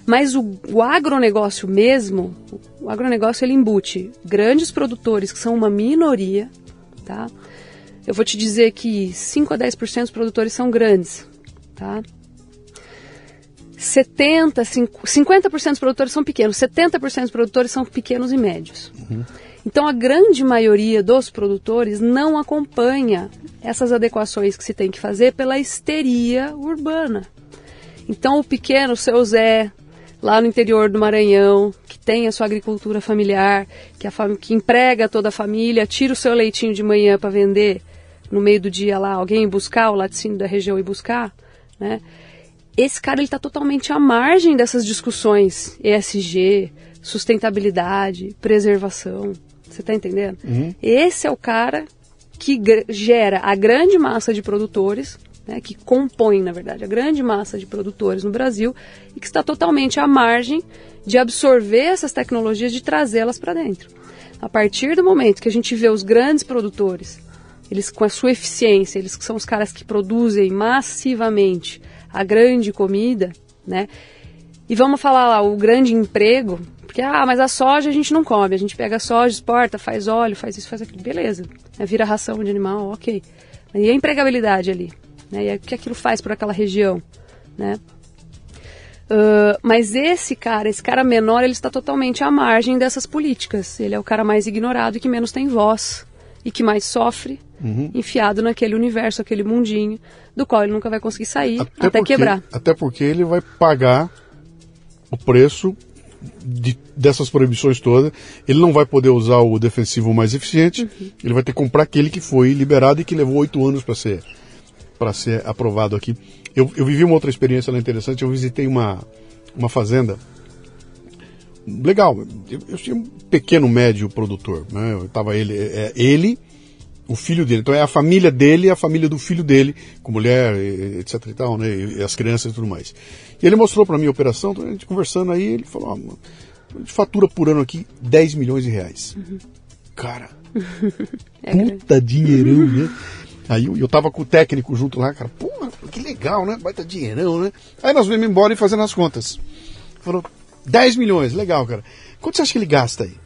Mas o, o agronegócio mesmo, o agronegócio ele embute grandes produtores que são uma minoria, tá? Eu vou te dizer que 5 a 10% dos produtores são grandes, tá? 70, 50% dos produtores são pequenos, 70% dos produtores são pequenos e médios. Uhum. Então a grande maioria dos produtores não acompanha essas adequações que se tem que fazer pela histeria urbana. Então o pequeno, o seu Zé, lá no interior do Maranhão, que tem a sua agricultura familiar, que, a que emprega toda a família, tira o seu leitinho de manhã para vender, no meio do dia lá, alguém buscar o laticínio da região e buscar, né? Esse cara ele está totalmente à margem dessas discussões ESG, sustentabilidade, preservação. Você está entendendo? Uhum. Esse é o cara que gera a grande massa de produtores né, que compõem, na verdade, a grande massa de produtores no Brasil e que está totalmente à margem de absorver essas tecnologias, de trazê-las para dentro. A partir do momento que a gente vê os grandes produtores, eles com a sua eficiência, eles que são os caras que produzem massivamente a grande comida, né? E vamos falar lá, o grande emprego, porque, ah, mas a soja a gente não come, a gente pega a soja, exporta, faz óleo, faz isso, faz aquilo, beleza. É, vira ração de animal, ok. E a empregabilidade ali? né? E o que aquilo faz por aquela região, né? Uh, mas esse cara, esse cara menor, ele está totalmente à margem dessas políticas. Ele é o cara mais ignorado e que menos tem voz e que mais sofre, uhum. enfiado naquele universo, aquele mundinho, do qual ele nunca vai conseguir sair até, até porque, quebrar. Até porque ele vai pagar o preço de, dessas proibições todas. Ele não vai poder usar o defensivo mais eficiente. Uhum. Ele vai ter que comprar aquele que foi liberado e que levou oito anos para ser para ser aprovado aqui. Eu, eu vivi uma outra experiência lá interessante. Eu visitei uma, uma fazenda legal. Eu, eu tinha pequeno médio produtor, né? Tava ele, é, ele, o filho dele. Então é a família dele, e a família do filho dele, com mulher, etc e tal, né? E as crianças e tudo mais. E ele mostrou para mim a operação, a gente conversando aí, ele falou: ó, a gente fatura por ano aqui 10 milhões de reais. Uhum. Cara, <laughs> é puta dinheirão, né? Aí eu, eu tava com o técnico junto lá, cara, pô, que legal, né? Baita dinheirão, né? Aí nós vimos embora e fazendo as contas. Falou, 10 milhões, legal, cara. Quanto você acha que ele gasta aí?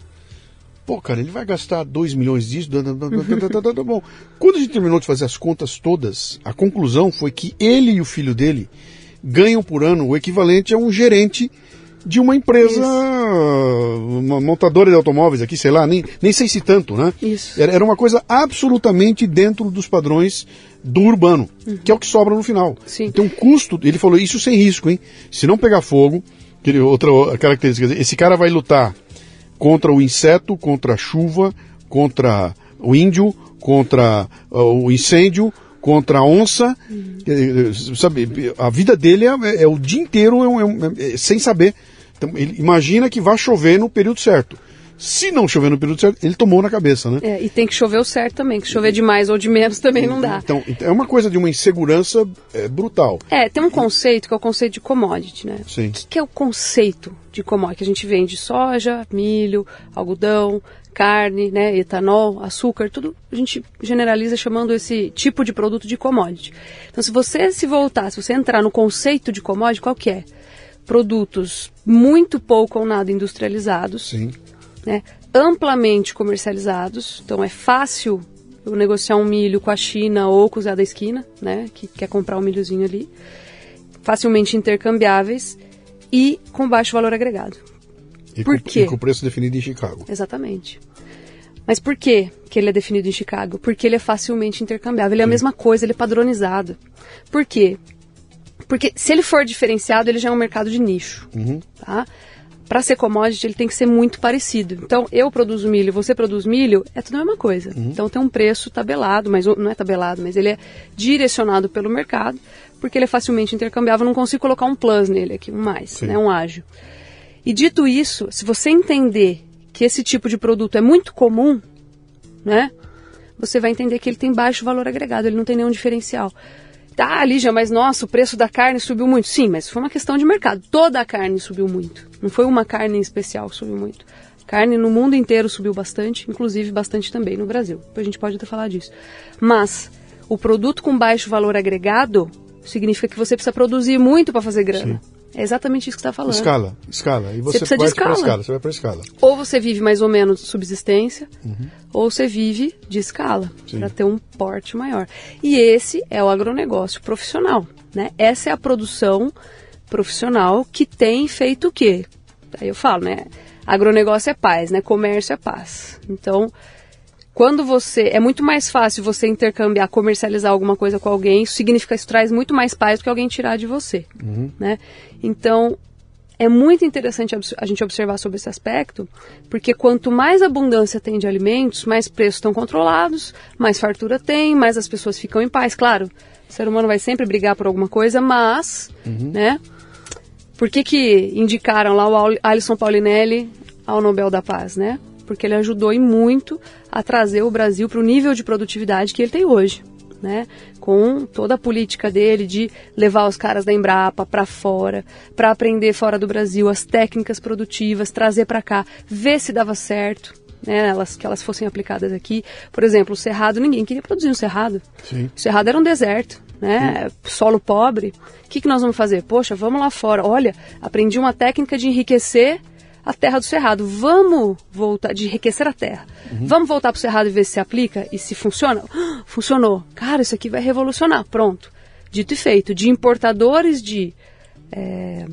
Pô, cara, ele vai gastar 2 milhões disso, tá bom. Quando a gente terminou de fazer as contas todas, a conclusão foi que ele e o filho dele ganham por ano o equivalente a um gerente de uma empresa, Isso. uma montadora de automóveis aqui, sei lá, nem, nem sei se tanto, né? Isso. Era, uma coisa absolutamente dentro dos padrões do urbano, uhum. que é o que sobra no final. Sim. Um custo, ele falou isso sem risco, hein? Se não pegar fogo, outra característica, esse cara vai lutar contra o inseto, contra a chuva, contra o índio, contra uh, o incêndio, contra a onça, uhum. sabe? A vida dele é, é o dia inteiro é, é, é sem saber. Então, imagina que vai chover no período certo. Se não chover no período certo, ele tomou na cabeça, né? É, e tem que chover o certo também, que chover de mais ou de menos também não dá. Então, é uma coisa de uma insegurança é, brutal. É, tem um conceito que é o conceito de commodity, né? Sim. O que, que é o conceito de commodity? Que a gente vende soja, milho, algodão, carne, né, etanol, açúcar, tudo a gente generaliza chamando esse tipo de produto de commodity. Então, se você se voltar, se você entrar no conceito de commodity, qual que é? Produtos muito pouco ou nada industrializados, Sim. Né, amplamente comercializados. Então, é fácil eu negociar um milho com a China ou com o Zé da Esquina, né, que quer comprar um milhozinho ali. Facilmente intercambiáveis e com baixo valor agregado. E Por com, quê? E com o preço definido em Chicago. Exatamente. Mas por que que ele é definido em Chicago? Porque ele é facilmente intercambiável. Ele é a mesma coisa, ele é padronizado. Por quê? Porque se ele for diferenciado, ele já é um mercado de nicho. Tá? Para ser commodity, ele tem que ser muito parecido. Então, eu produzo milho, você produz milho, é tudo a mesma coisa. Então, tem um preço tabelado, mas não é tabelado, mas ele é direcionado pelo mercado, porque ele é facilmente intercambiável. Não consigo colocar um plus nele aqui, um mais, Sim. né, um ágio. E dito isso, se você entender que esse tipo de produto é muito comum, né? Você vai entender que ele tem baixo valor agregado, ele não tem nenhum diferencial. Tá, Lígia, mas nossa, o preço da carne subiu muito. Sim, mas foi uma questão de mercado. Toda a carne subiu muito. Não foi uma carne em especial que subiu muito. Carne no mundo inteiro subiu bastante, inclusive bastante também no Brasil. Depois a gente pode até falar disso. Mas o produto com baixo valor agregado significa que você precisa produzir muito para fazer grana. É exatamente isso que você está falando. Escala, escala. E você, precisa de escala. escala, você vai para escala. Ou você vive mais ou menos de subsistência, ou você vive de escala, para ter um porte maior. E esse é o agronegócio profissional. Né? Essa é a produção profissional que tem feito o quê? Aí eu falo, né? Agronegócio é paz, né? Comércio é paz. Então, quando você. É muito mais fácil você intercambiar, comercializar alguma coisa com alguém, isso significa que isso traz muito mais paz do que alguém tirar de você. Né? Então, é muito interessante a gente observar sobre esse aspecto, porque quanto mais abundância tem de alimentos, mais preços estão controlados, mais fartura tem, mais as pessoas ficam em paz. Claro, o ser humano vai sempre brigar por alguma coisa, mas, né? Por que, que indicaram lá o Al- Alisson Paulinelli ao Nobel da Paz, né? Porque ele ajudou e muito a trazer o Brasil para o nível de produtividade que ele tem hoje, né? Com toda a política dele de levar os caras da Embrapa para fora, para aprender fora do Brasil as técnicas produtivas, trazer para cá, ver se dava certo, né? Elas, que elas fossem aplicadas aqui. Por exemplo, o cerrado, ninguém queria produzir um cerrado. Sim. O Cerrado era um deserto, né? Solo pobre. O que, que nós vamos fazer? Poxa, vamos lá fora. Olha, aprendi uma técnica de enriquecer a terra do Cerrado. Vamos voltar, de enriquecer a terra. Vamos voltar para o Cerrado e ver se se aplica e se funciona? Ah, <gasps> Funcionou. Cara, isso aqui vai revolucionar. Pronto. Dito e feito. De importadores de é,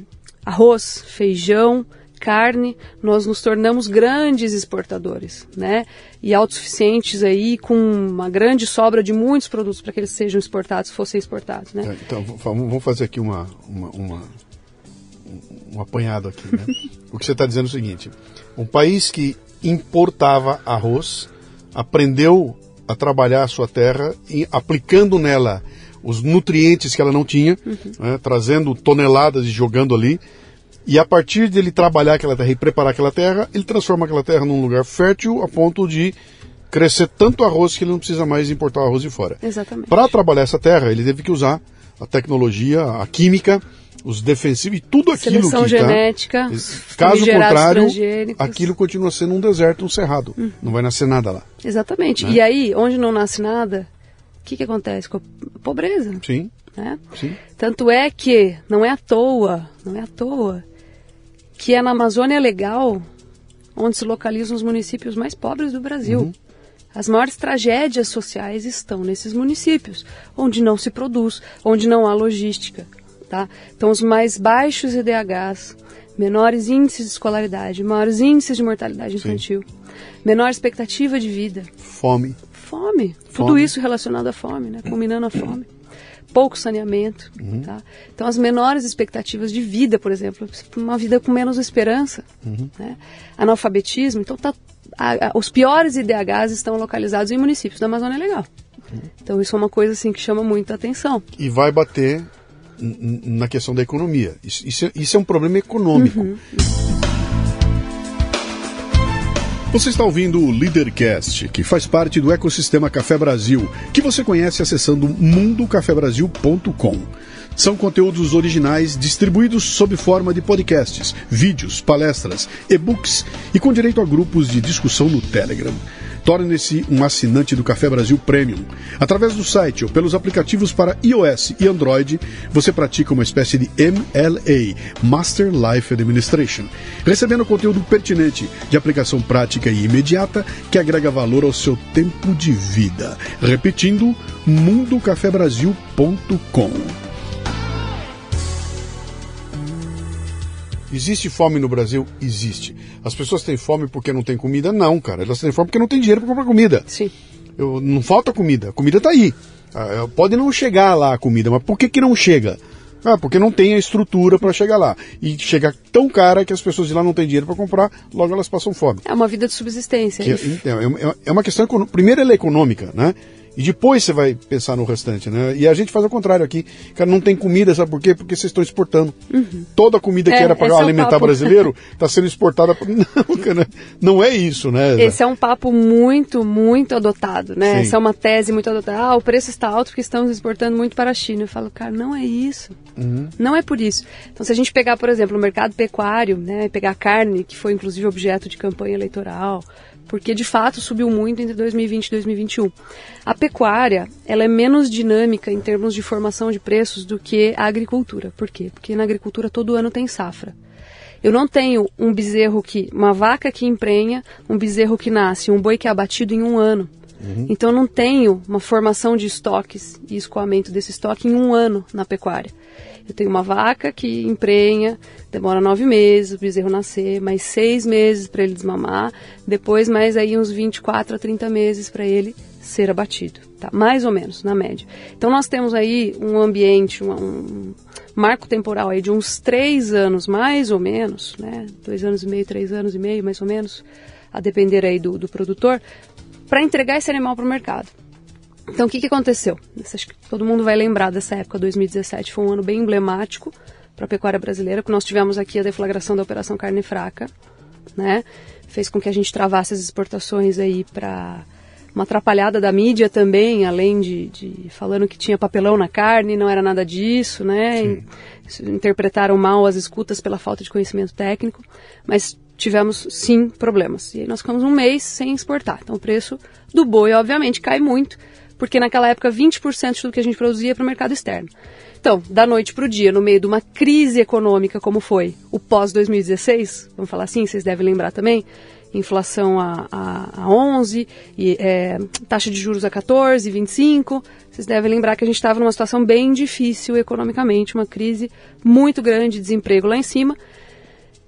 arroz, feijão, carne, nós nos tornamos grandes exportadores, né? E autossuficientes aí, com uma grande sobra de muitos produtos para que eles sejam exportados, fossem exportados, né? É, Então, vamos fazer aqui uma, uma, uma- um apanhado aqui, né? <laughs> o que você está dizendo é o seguinte: um país que importava arroz aprendeu a trabalhar a sua terra e aplicando nela os nutrientes que ela não tinha, né, trazendo toneladas e jogando ali. E a partir dele trabalhar aquela terra e preparar aquela terra, ele transforma aquela terra num lugar fértil a ponto de crescer tanto arroz que ele não precisa mais importar arroz de fora. Exatamente. Para trabalhar essa terra, ele teve que usar a tecnologia, a química, os defensivos e tudo aquilo Seleção que genética, tá. Caso contrário, aquilo continua sendo um deserto, um cerrado. Não vai nascer nada lá. Exatamente. Né? E aí, onde não nasce nada, o que, que acontece? Com a pobreza, Sim, né? sim. Tanto é que não é à toa, não é à toa, que é na Amazônia Legal onde se localizam os municípios mais pobres do Brasil. As maiores tragédias sociais estão nesses municípios, onde não se produz, onde não há logística. Tá? Então, os mais baixos IDHs, menores índices de escolaridade, maiores índices de mortalidade infantil, menor expectativa de vida, Fome. Fome. Tudo Fome. isso relacionado à fome, né? Combinando a fome. Pouco saneamento, tá? Então, as menores expectativas de vida, por exemplo, uma vida com menos esperança, né? Analfabetismo. Então, tá, a- a- os piores IDHs estão localizados em municípios da Amazônia Legal. Então, isso é uma coisa, assim, que chama muita atenção. E vai bater na questão da economia. Isso, isso é- isso é um problema econômico. Você está ouvindo o Leadercast, que faz parte do ecossistema Café Brasil, que você conhece acessando mundocafebrasil.com. São conteúdos originais distribuídos sob forma de podcasts, vídeos, palestras, e-books e com direito a grupos de discussão no Telegram. Torne-se um assinante do Café Brasil Premium. Através do site ou pelos aplicativos para iOS e Android, você pratica uma espécie de MLA, Master Life Administration, recebendo conteúdo pertinente, de aplicação prática e imediata que agrega valor ao seu tempo de vida. Repetindo, mundocafebrasil.com. Existe fome no Brasil? Existe. As pessoas têm fome porque não tem comida? Não, cara. Elas têm fome porque não tem dinheiro para comprar comida. Sim. Eu, não falta comida. A comida está aí. Ah, pode não chegar lá a comida, mas por que, que não chega? Ah, porque não tem a estrutura para chegar lá. E chega tão cara que as pessoas de lá não têm dinheiro para comprar, logo elas passam fome. É uma vida de subsistência. Que, é, é, é, uma questão, primeiro ela é econômica, né? E depois você vai pensar no restante, né? E a gente faz o contrário aqui. Cara, não tem comida, sabe por quê? Porque vocês estão exportando. Uhum. Toda a comida que é, era para é alimentar é brasileiro está <laughs> sendo exportada. <laughs> Não, cara, não é isso, né? Esse é um papo muito, muito adotado, né? Sim. Essa é uma tese muito adotada. Ah, o preço está alto porque estamos exportando muito para a China. Eu falo, cara, não é isso. Uhum. Não é por isso. Então, se a gente pegar, por exemplo, o mercado pecuário, né? Pegar carne, que foi inclusive objeto de campanha eleitoral, porque de fato subiu muito entre 2020 e 2021. A pecuária, ela é menos dinâmica em termos de formação de preços do que a agricultura. Por quê? Porque na agricultura todo ano tem safra. Eu não tenho um bezerro que, uma vaca que emprenha, um bezerro que nasce, um boi que é abatido em um ano. Uhum. Então eu não tenho uma formação de estoques e escoamento desse estoque em um ano na pecuária. Eu tenho uma vaca que emprenha, demora nove meses o bezerro nascer, mais seis meses para ele desmamar, depois mais aí uns 24 a 30 meses para ele ser abatido, tá? Mais ou menos, na média. Então nós temos aí um ambiente, um, um marco temporal aí de uns três anos, mais ou menos, né? Dois anos e meio, três anos e meio, mais ou menos, a depender aí do, do produtor, para entregar esse animal para o mercado. Então, o que, que aconteceu? Acho que todo mundo vai lembrar dessa época, 2017 foi um ano bem emblemático para a pecuária brasileira, porque nós tivemos aqui a deflagração da Operação Carne Fraca, né? Fez com que a gente travasse as exportações aí para uma atrapalhada da mídia também, além de, de, falando que tinha papelão na carne, não era nada disso, né? Interpretaram mal as escutas pela falta de conhecimento técnico, mas tivemos sim problemas. E aí nós ficamos um mês sem exportar. Então o preço do boi, obviamente, cai muito porque naquela época 20% do que a gente produzia para o mercado externo. Então, da noite para o dia, no meio de uma crise econômica como foi o pós-2016, vamos falar assim, vocês devem lembrar também, inflação a, a, a 11, e, é, taxa de juros a 14, 25, vocês devem lembrar que a gente estava numa situação bem difícil economicamente, uma crise muito grande, desemprego lá em cima,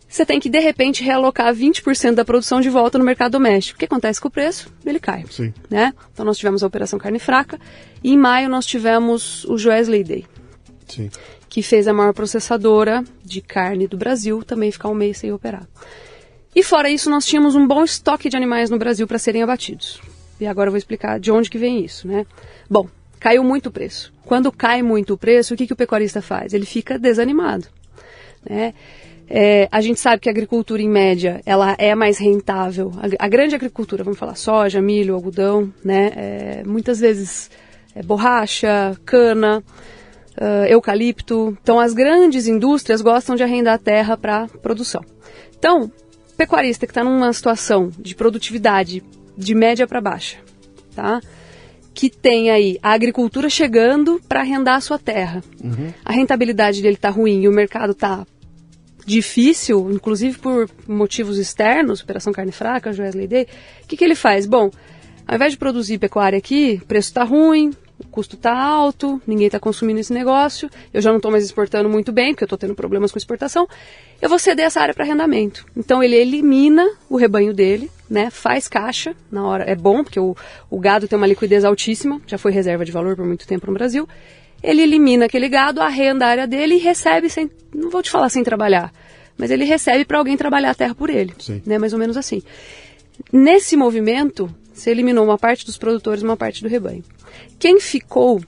você tem que, de repente, realocar 20% da produção de volta no mercado doméstico. O que acontece com o preço? Ele cai. Sim. Né? Então, nós tivemos a Operação Carne Fraca e em maio nós tivemos o Joesley Day. Sim. Que fez a maior processadora de carne do Brasil também ficar um mês sem operar. E fora isso, nós tínhamos um bom estoque de animais no Brasil para serem abatidos. E agora eu vou explicar de onde que vem isso, né? Bom, caiu muito o preço. Quando cai muito o preço, o que, que o pecuarista faz? Ele fica desanimado, né? É, a gente sabe que a agricultura, em média, ela é mais rentável. A, a grande agricultura, vamos falar soja, milho, algodão, né? É, muitas vezes é, borracha, cana, uh, eucalipto. Então, as grandes indústrias gostam de arrendar a terra para produção. Então, pecuarista que está numa situação de produtividade de média para baixa, tá? que tem aí a agricultura chegando para arrendar a sua terra. Uhum. A rentabilidade dele está ruim e o mercado está difícil, inclusive por motivos externos, Operação Carne Fraca, Wesley Day, o que, que ele faz? Bom, ao invés de produzir pecuária aqui, o preço está ruim, o custo está alto, ninguém está consumindo esse negócio, eu já não estou mais exportando muito bem, porque eu estou tendo problemas com exportação, eu vou ceder essa área para arrendamento. Então ele elimina o rebanho dele, né, faz caixa na hora, é bom, porque o, o gado tem uma liquidez altíssima, já foi reserva de valor por muito tempo no Brasil, ele elimina aquele gado, arrenda a área dele e recebe sem, não vou te falar sem trabalhar, mas ele recebe para alguém trabalhar a terra por ele, Sim. né? Mais ou menos assim. Nesse movimento, se eliminou uma parte dos produtores, uma parte do rebanho. Quem ficou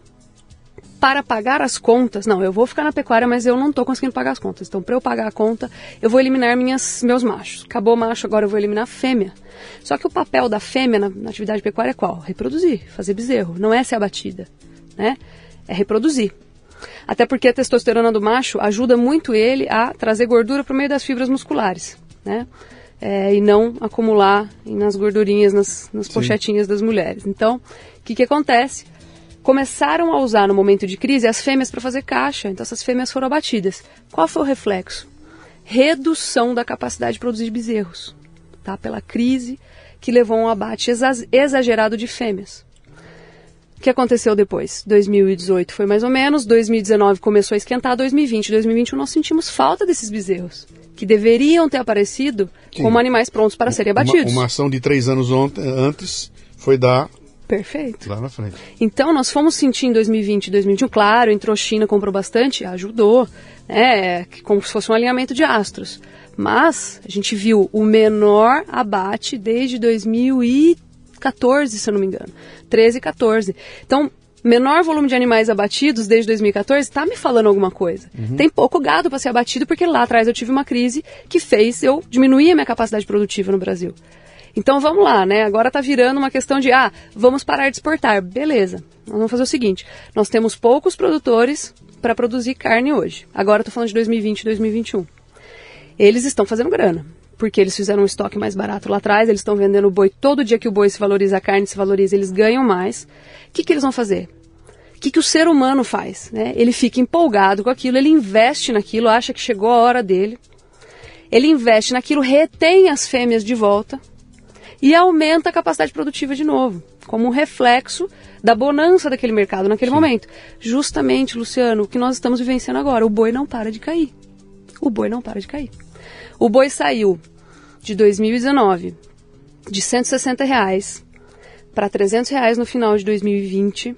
para pagar as contas, não, eu vou ficar na pecuária, mas eu não estou conseguindo pagar as contas. Então, para eu pagar a conta, eu vou eliminar minhas, meus machos. Acabou o macho, agora eu vou eliminar a fêmea. Só que o papel da fêmea na, na atividade pecuária é qual? Reproduzir, fazer bezerro. Não é ser abatida, né? É reproduzir. Até porque a testosterona do macho ajuda muito ele a trazer gordura para o meio das fibras musculares, né? É, e não acumular nas gordurinhas, nas, nas pochetinhas das mulheres. Então, o que, que acontece? Começaram a usar no momento de crise as fêmeas para fazer caixa, então essas fêmeas foram abatidas. Qual foi o reflexo? Redução da capacidade de produzir bezerros, tá? Pela crise que levou a um abate exagerado de fêmeas. O que aconteceu depois? 2018 foi mais ou menos, 2019 começou a esquentar, 2020, 2021 nós sentimos falta desses bezerros, que deveriam ter aparecido Sim. como animais prontos para serem abatidos. Uma, uma ação de três anos antes foi dar Perfeito. Lá na frente. Então, nós fomos sentir em 2020 e 2021, claro, entrou China, comprou bastante, ajudou, né, como se fosse um alinhamento de astros. Mas a gente viu o menor abate desde 2014, se eu não me engano. 13 e 14. Então, menor volume de animais abatidos desde 2014 está me falando alguma coisa. Uhum. Tem pouco gado para ser abatido porque lá atrás eu tive uma crise que fez eu diminuir a minha capacidade produtiva no Brasil. Então vamos lá, né? Agora está virando uma questão de, ah, vamos parar de exportar. Beleza. Nós vamos fazer o seguinte: nós temos poucos produtores para produzir carne hoje. Agora estou falando de 2020 e 2021. Eles estão fazendo grana, porque eles fizeram um estoque mais barato lá atrás, eles estão vendendo o boi todo dia que o boi se valoriza, a carne se valoriza, eles ganham mais. O que, que eles vão fazer? O que, que o ser humano faz? Né? Ele fica empolgado com aquilo, ele investe naquilo, acha que chegou a hora dele. Ele investe naquilo, retém as fêmeas de volta, e aumenta a capacidade produtiva de novo, como um reflexo da bonança daquele mercado naquele Sim. momento. Justamente, Luciano, o que nós estamos vivenciando agora, o boi não para de cair. O boi não para de cair. O boi saiu de 2019 de 160 reais para 300 reais no final de 2020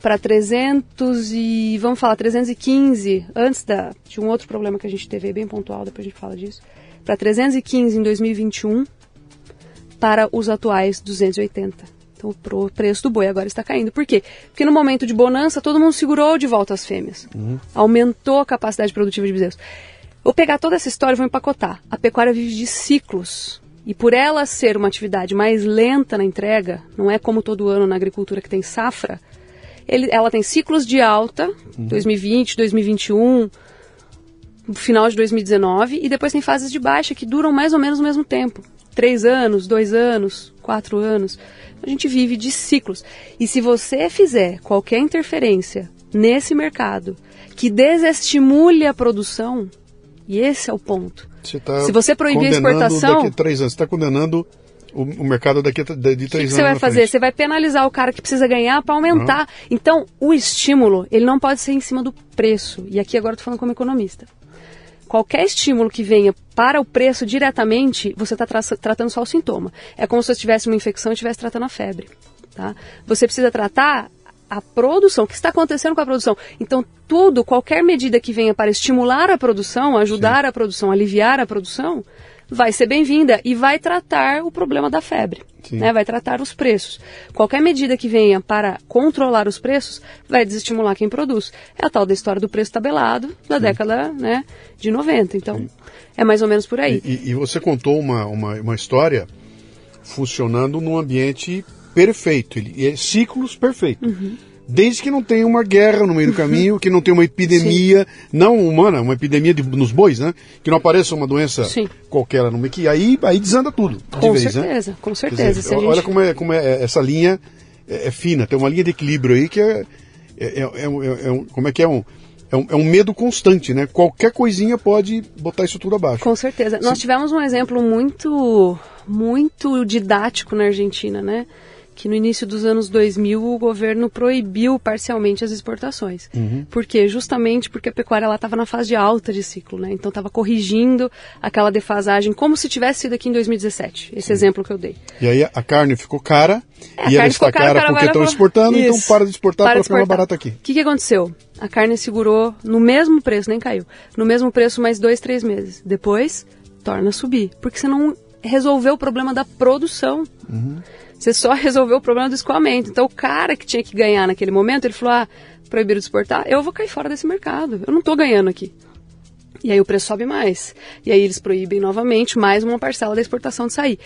para 300 e vamos falar 315 antes da de um outro problema que a gente teve bem pontual depois a gente fala disso para 315 em 2021 para os atuais 280. Então o preço do boi agora está caindo. Por quê? Porque no momento de bonança todo mundo segurou de volta as fêmeas. Uhum. Aumentou a capacidade produtiva de bezerros. Vou pegar toda essa história e vou empacotar. A pecuária vive de ciclos. E por ela ser uma atividade mais lenta na entrega, não é como todo ano na agricultura que tem safra, ele, ela tem ciclos de alta, uhum. 2020, 2021, final de 2019, e depois tem fases de baixa que duram mais ou menos o mesmo tempo três anos, dois anos, quatro anos. A gente vive de ciclos. E se você fizer qualquer interferência nesse mercado que desestimule a produção, e esse é o ponto. Você tá se você proibir a exportação. Daqui a três anos, você está condenando o, o, mercado daqui a, de, de três que anos. O que você vai fazer? Frente. Você vai penalizar o cara que precisa ganhar para aumentar. Uhum. Então, o estímulo, ele não pode ser em cima do preço. E aqui agora estou falando como economista qualquer estímulo que venha para o preço diretamente, você está tra tratando só o sintoma. É como se você tivesse uma infecção e estivesse tratando a febre. Tá? Você precisa tratar a produção, o que está acontecendo com a produção. Então, tudo, qualquer medida que venha para estimular a produção, ajudar Sim. a produção, aliviar a produção, vai ser bem-vinda e vai tratar o problema da febre, né? vai tratar os preços. Qualquer medida que venha para controlar os preços vai desestimular quem produz. É a tal da história do preço tabelado da Sim. década né, de 90. Então, Sim. é mais ou menos por aí. E, e você contou uma, uma, uma história funcionando num ambiente perfeito, ele, é ciclos perfeitos. Uhum desde que não tenha uma guerra no meio do caminho, que não tenha uma epidemia, Sim. não humana, uma epidemia de, nos bois, né? Que não apareça uma doença Sim. qualquer no meio, que aí, aí desanda tudo. Com vez, né? certeza, né? com certeza. Dizer, olha gente... como, é, como é essa linha é, é, fina, tem uma linha de equilíbrio aí que é, é, é, é um, como é que é um é um, é um, medo constante, né? Qualquer coisinha pode botar isso tudo abaixo. Com certeza. Sim. Nós tivemos um exemplo muito, muito didático na Argentina, né? Que no início dos anos 2000 o governo proibiu parcialmente as exportações. Uhum. Por quê? Justamente porque a pecuária estava na fase de alta de ciclo, né? Então estava corrigindo aquela defasagem como se tivesse sido aqui em 2017, esse Sim. exemplo que eu dei. E aí a carne ficou cara, é, e ela está cara, cara porque estão exportando, então Isso. então para de exportar para, ficar mais barato aqui. O que, que aconteceu? A carne segurou no mesmo preço, nem caiu, no mesmo preço mais dois, três meses. Depois, torna a subir, porque você não resolveu o problema da produção. Uhum. Você só resolveu o problema do escoamento. Então, o cara que tinha que ganhar naquele momento, ele falou: ah, proibiram de exportar, eu vou cair fora desse mercado. Eu não estou ganhando aqui. E aí o preço sobe mais. E aí eles proíbem novamente mais uma parcela da exportação de sair.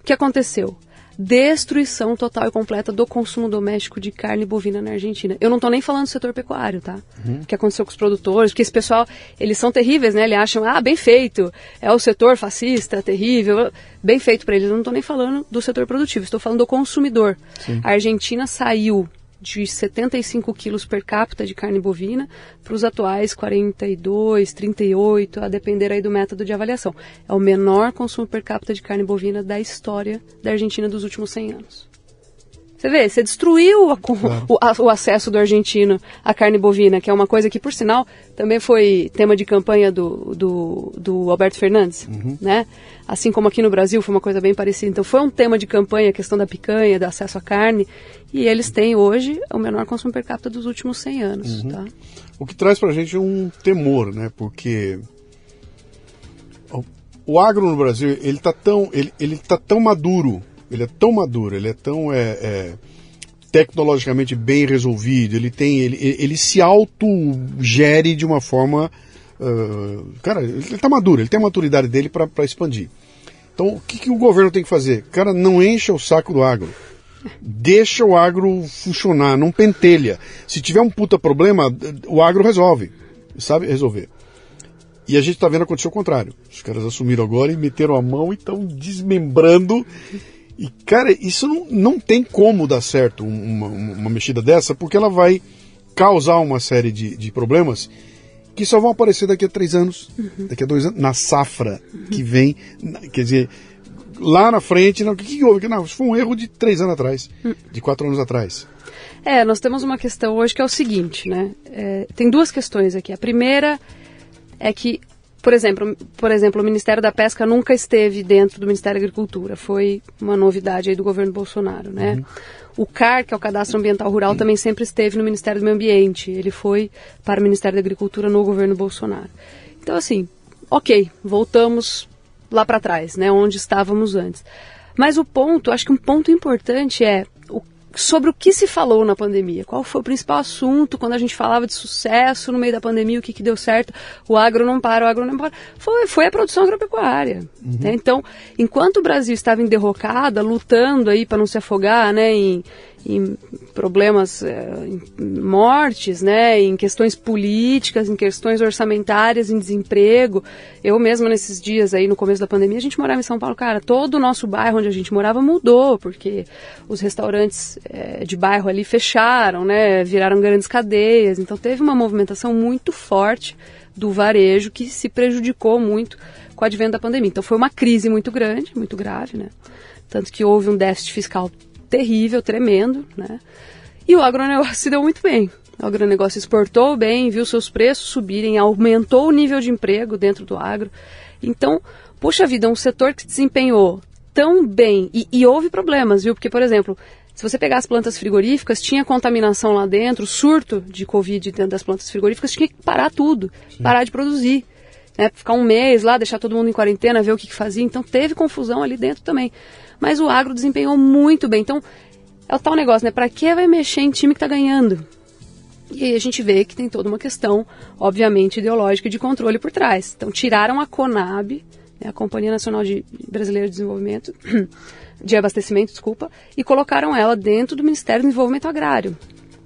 O que aconteceu? Destruição total e completa do consumo doméstico de carne bovina na Argentina. Eu não estou nem falando do setor pecuário, tá? Uhum. O que aconteceu com os produtores, porque esse pessoal, eles são terríveis, né? Eles acham, ah, bem feito, é o setor fascista, terrível, bem feito para eles. Eu não estou nem falando do setor produtivo, estou falando do consumidor. Sim. A Argentina saiu de 75 quilos per capita de carne bovina para os atuais 42, 38, a depender aí do método de avaliação. É o menor consumo per capita de carne bovina da história da Argentina dos últimos 100 anos. Você vê, você destruiu a, o, a, o, acesso do argentino à carne bovina, que é uma coisa que, por sinal, também foi tema de campanha do, do, do Alberto Fernandes, uhum. né? Assim como aqui no Brasil foi uma coisa bem parecida. Então foi um tema de campanha a questão da picanha, do acesso à carne, e eles têm hoje o menor consumo per capita dos últimos 100 anos, uhum. tá? O que traz para a gente um temor, né? Porque o, agro no Brasil, ele está tão, ele, ele tá tão maduro ele é tão maduro, ele é tão é, é, tecnologicamente bem resolvido, ele tem, ele, ele se autogere de uma forma, uh, cara, ele está maduro, ele tem a maturidade dele para expandir. Então, o que, que o governo tem que fazer? Cara, não encha o saco do agro. Deixa o agro funcionar, não pentelha. Se tiver um puta problema, o agro resolve. Sabe resolver. E a gente está vendo acontecer o contrário. Os caras assumiram agora e meteram a mão e estão desmembrando e, cara, isso não, não tem como dar certo uma, uma mexida dessa, porque ela vai causar uma série de, de problemas que só vão aparecer daqui a três anos, uhum. daqui a dois anos, na safra uhum. que vem. Quer dizer, lá na frente, não, o que, que houve? Não, isso foi um erro de três anos atrás, uhum. de quatro anos atrás. É, nós temos uma questão hoje que é o seguinte, né? É, tem duas questões aqui. A primeira é que por exemplo, por exemplo, o Ministério da Pesca nunca esteve dentro do Ministério da Agricultura. Foi uma novidade aí do governo Bolsonaro, né? Uhum. O CAR, que é o Cadastro Ambiental Rural, uhum. também sempre esteve no Ministério do Meio Ambiente. Ele foi para o Ministério da Agricultura no governo Bolsonaro. Então, assim, ok, voltamos lá para trás, né? Onde estávamos antes. Mas o ponto, acho que um ponto importante é sobre o que se falou na pandemia. Qual foi o principal assunto quando a gente falava de sucesso no meio da pandemia, o que, que deu certo? O agro não para, o agro não para. Foi, foi a produção agropecuária. Uhum. Né? Então, enquanto o Brasil estava em derrocada, lutando aí para não se afogar né, em, em problemas, é, em mortes, né, em questões políticas, em questões orçamentárias, em desemprego. Eu mesma nesses dias aí no começo da pandemia, a gente morava em São Paulo, cara, todo o nosso bairro onde a gente morava mudou, porque os restaurantes é, de bairro ali fecharam, né, viraram grandes cadeias. Então teve uma movimentação muito forte do varejo que se prejudicou muito com a advento da pandemia. Então foi uma crise muito grande, muito grave, né? Tanto que houve um déficit fiscal terrível, tremendo, né? E o agronegócio se deu muito bem. O agronegócio exportou bem, viu seus preços subirem, aumentou o nível de emprego dentro do agro. Então, puxa vida, um setor que desempenhou tão bem e, e houve problemas, viu? Porque, por exemplo, se você pegar as plantas frigoríficas, tinha contaminação lá dentro, surto de Covid dentro das plantas frigoríficas, tinha que parar tudo, Sim. parar de produzir. Né? Ficar um mês lá, deixar todo mundo em quarentena, ver o que, que fazia. Então teve confusão ali dentro também. Mas o agro desempenhou muito bem. Então, é o tal negócio, né? Para que vai mexer em time que está ganhando? E aí a gente vê que tem toda uma questão, obviamente, ideológica de controle por trás. Então, tiraram a CONAB, né, a Companhia Nacional de Brasileira de Desenvolvimento, <clears throat> de Abastecimento, desculpa, e colocaram ela dentro do Ministério do Desenvolvimento Agrário.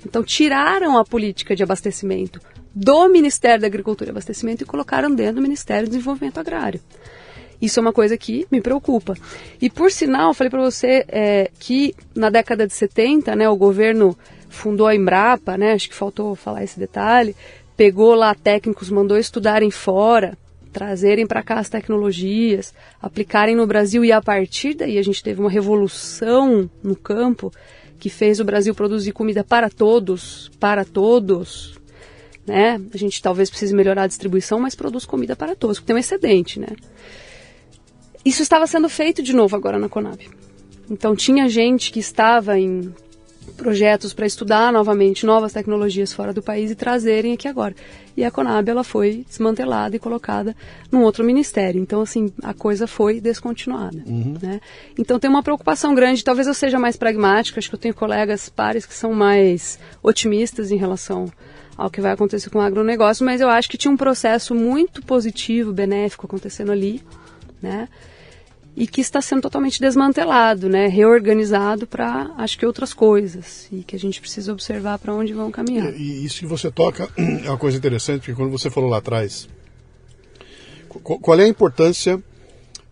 Então, tiraram a política de abastecimento do Ministério da Agricultura e Abastecimento e colocaram dentro do Ministério do Desenvolvimento Agrário. Isso é uma coisa que me preocupa. E por sinal, falei para você é, que na década de 70, né, o governo fundou a Embrapa, né, acho que faltou falar esse detalhe, pegou lá técnicos, mandou estudarem fora, trazerem para cá as tecnologias, aplicarem no Brasil e a partir daí a gente teve uma revolução no campo que fez o Brasil produzir comida para todos, para todos, né? A gente talvez precise melhorar a distribuição, mas produz comida para todos, porque tem um excedente, né? Isso estava sendo feito de novo agora na Conab. Então tinha gente que estava em projetos para estudar novamente novas tecnologias fora do país e trazerem aqui agora. E a Conab ela foi desmantelada e colocada num outro ministério. Então assim a coisa foi descontinuada. Uhum. Né? Então tem uma preocupação grande. Talvez eu seja mais pragmática. Acho que eu tenho colegas pares que são mais otimistas em relação ao que vai acontecer com o agronegócio, mas eu acho que tinha um processo muito positivo, benéfico acontecendo ali, né? e que está sendo totalmente desmantelado, né, reorganizado para, acho que outras coisas e que a gente precisa observar para onde vão caminhar. E, e isso que você toca <clears throat> é uma coisa interessante, porque quando você falou lá atrás, qual é a importância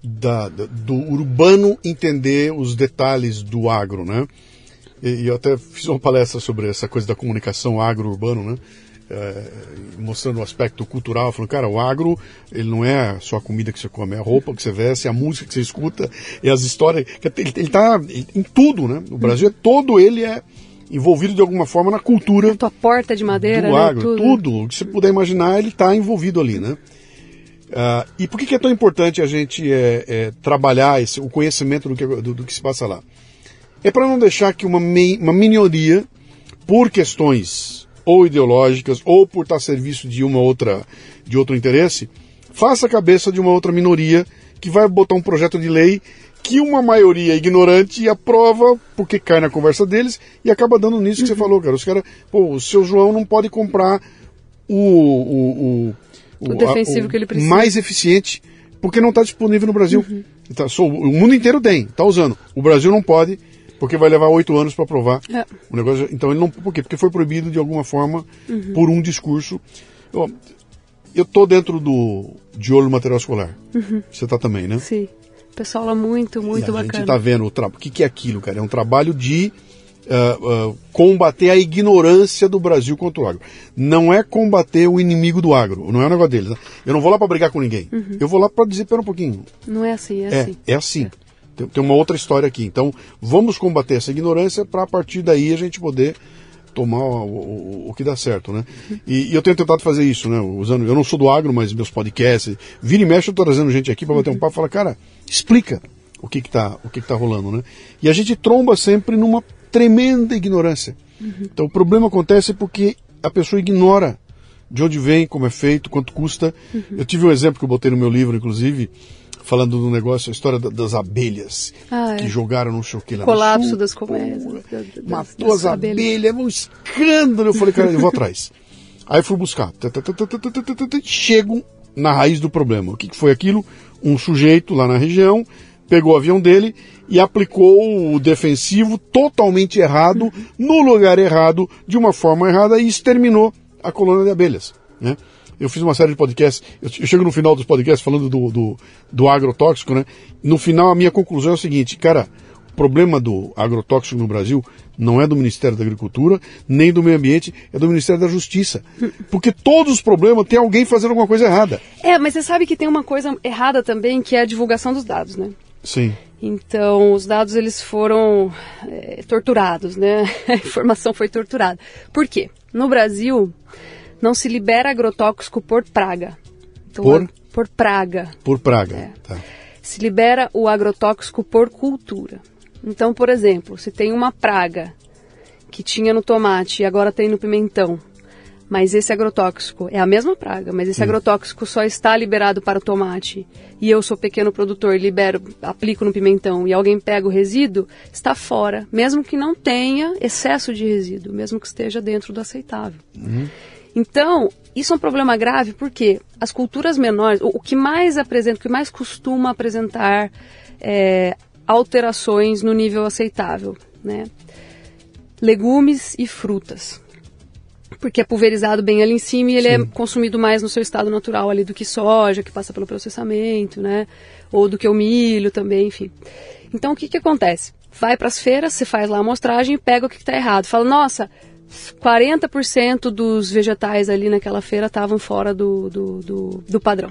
da, do urbano entender os detalhes do agro, né? E, e eu até fiz uma palestra sobre essa coisa da comunicação agro-urbano, né? É, mostrando o aspecto cultural, falando, cara, o agro, ele não é só a comida que você come, é a roupa que você veste, é a música que você escuta, e as histórias, ele, ele tá em tudo, né? O Brasil é todo, ele é envolvido de alguma forma na cultura. A tua porta de madeira, do né? agro, tudo. tudo o que você puder imaginar, ele está envolvido ali, né? Uh, e por que, que, é tão importante a gente é, é, trabalhar esse, o conhecimento do que, do, do que se passa lá? É para não deixar que uma, mei, uma minoria, por questões ou ideológicas, ou por estar a serviço de uma outra, de outro interesse, faça a cabeça de uma outra minoria que vai botar um projeto de lei que uma maioria ignorante aprova porque cai na conversa deles e acaba dando nisso que você uhum. falou, cara. Os caras, pô, o seu João não pode comprar o, o, o, o, o defensivo a, que ele precisa. mais eficiente porque não está disponível no Brasil. Uhum. Então, o mundo inteiro tem, está usando. O Brasil não pode porque vai levar oito anos para aprovar é. o negócio. Então ele não. Por quê? Porque foi proibido de alguma forma uhum. por um discurso. Eu, eu tô dentro do de olho no material escolar. Uhum. Você está também, né? Sim. O pessoal é muito, muito e bacana. A gente está vendo o trabalho. O que, que é aquilo, cara? É um trabalho de uh, uh, combater a ignorância do Brasil contra o agro. Não é combater o inimigo do agro. Não é o negócio deles. Né? Eu não vou lá para brigar com ninguém. Uhum. Eu vou lá para dizer, pera um pouquinho. Não é assim, é, é assim. É assim. É. Tem, tem uma outra história aqui. Então, vamos combater essa ignorância para a partir daí a gente poder tomar o, o, o, que dá certo, né? E, e, eu tenho tentado fazer isso, né? Usando, eu não sou do agro, mas meus podcasts, vira e mexe, eu tô trazendo gente aqui para bater um papo e falar, cara, explica o que que tá, o que que tá rolando, né? E a gente tromba sempre numa tremenda ignorância. Uhum. Então o problema acontece porque a pessoa ignora de onde vem, como é feito, quanto custa. Uhum. Eu tive um exemplo que eu botei no meu livro, inclusive, falando do negócio, a história das abelhas ah, é. que jogaram no sei o que lá. Colapso sul, das colmeias. Matou as abelhas, abelhas, é um escândalo. Eu falei, cara, eu vou atrás. <laughs> Aí fui buscar. Chego na raiz do problema. O que foi aquilo? Um sujeito lá na região pegou o avião dele e aplicou o defensivo totalmente errado, no lugar errado, de uma forma errada e exterminou a colônia de abelhas. Né? Eu fiz uma série de podcasts, eu, chego no final dos podcasts falando do, do, do agrotóxico, né? No final, a minha conclusão é o seguinte, cara, o problema do agrotóxico no Brasil não é do Ministério da Agricultura, nem do Meio Ambiente, é do Ministério da Justiça. Porque todos os problemas tem alguém fazendo alguma coisa errada. É, mas você sabe que tem uma coisa errada também, que é a divulgação dos dados, né? Sim. Então, os dados eles foram é, torturados, né? <laughs> A informação foi torturada. Por quê? No Brasil, não se libera agrotóxico por praga. Então, por? Por praga. Por praga, é. tá. Se libera o agrotóxico por cultura. Então, por exemplo, se tem uma praga que tinha no tomate e agora tem no pimentão, mas esse agrotóxico é a mesma praga, mas esse hum. agrotóxico só está liberado para o tomate e eu sou pequeno produtor, libero, aplico no pimentão e alguém pega o resíduo, está fora, mesmo que não tenha excesso de resíduo, mesmo que esteja dentro do aceitável. Uhum. Então, isso é um problema grave porque as culturas menores, o, o que mais apresenta, o que mais costuma apresentar é, alterações no nível aceitável, né? Legumes e frutas. Porque é pulverizado bem ali em cima e ele é Sim. é consumido mais no seu estado natural ali do que soja, que passa pelo processamento, né? Ou do que o milho também, enfim. Então o que, que acontece? Vai para as feiras, você faz lá a amostragem e pega o que está errado. Fala, nossa, 40% dos vegetais ali naquela feira estavam fora do, do, do, do, padrão.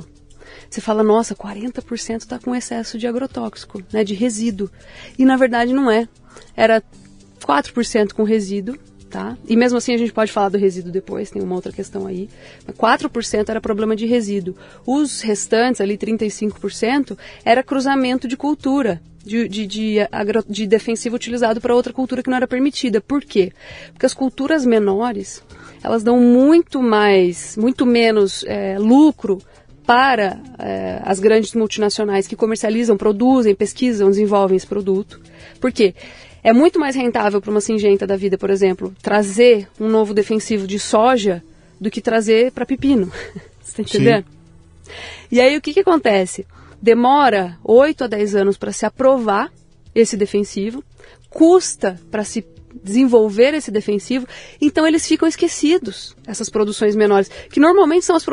Você fala, nossa, 40% está com excesso de agrotóxico, né, de resíduo. E na verdade não é. Era 4% com resíduo, tá? E mesmo assim a gente pode falar do resíduo depois, tem uma outra questão aí. 4% era problema de resíduo. Os restantes, ali 35%, era cruzamento de cultura. de, de, de, agro, de defensivo utilizado para outra cultura que não era permitida. Por quê? Porque as culturas menores, elas dão muito mais, muito menos é, lucro para é, as grandes multinacionais que comercializam, produzem, pesquisam, desenvolvem esse produto. Por quê? É muito mais rentável para uma singenta da vida, por exemplo, trazer um novo defensivo de soja do que trazer para pepino. <laughs> Você está entendendo? Sim. E aí o que, que acontece? Demora 8 a 10 anos para se aprovar esse defensivo, custa para se desenvolver esse defensivo, então eles ficam esquecidos, essas produções menores, que normalmente são as,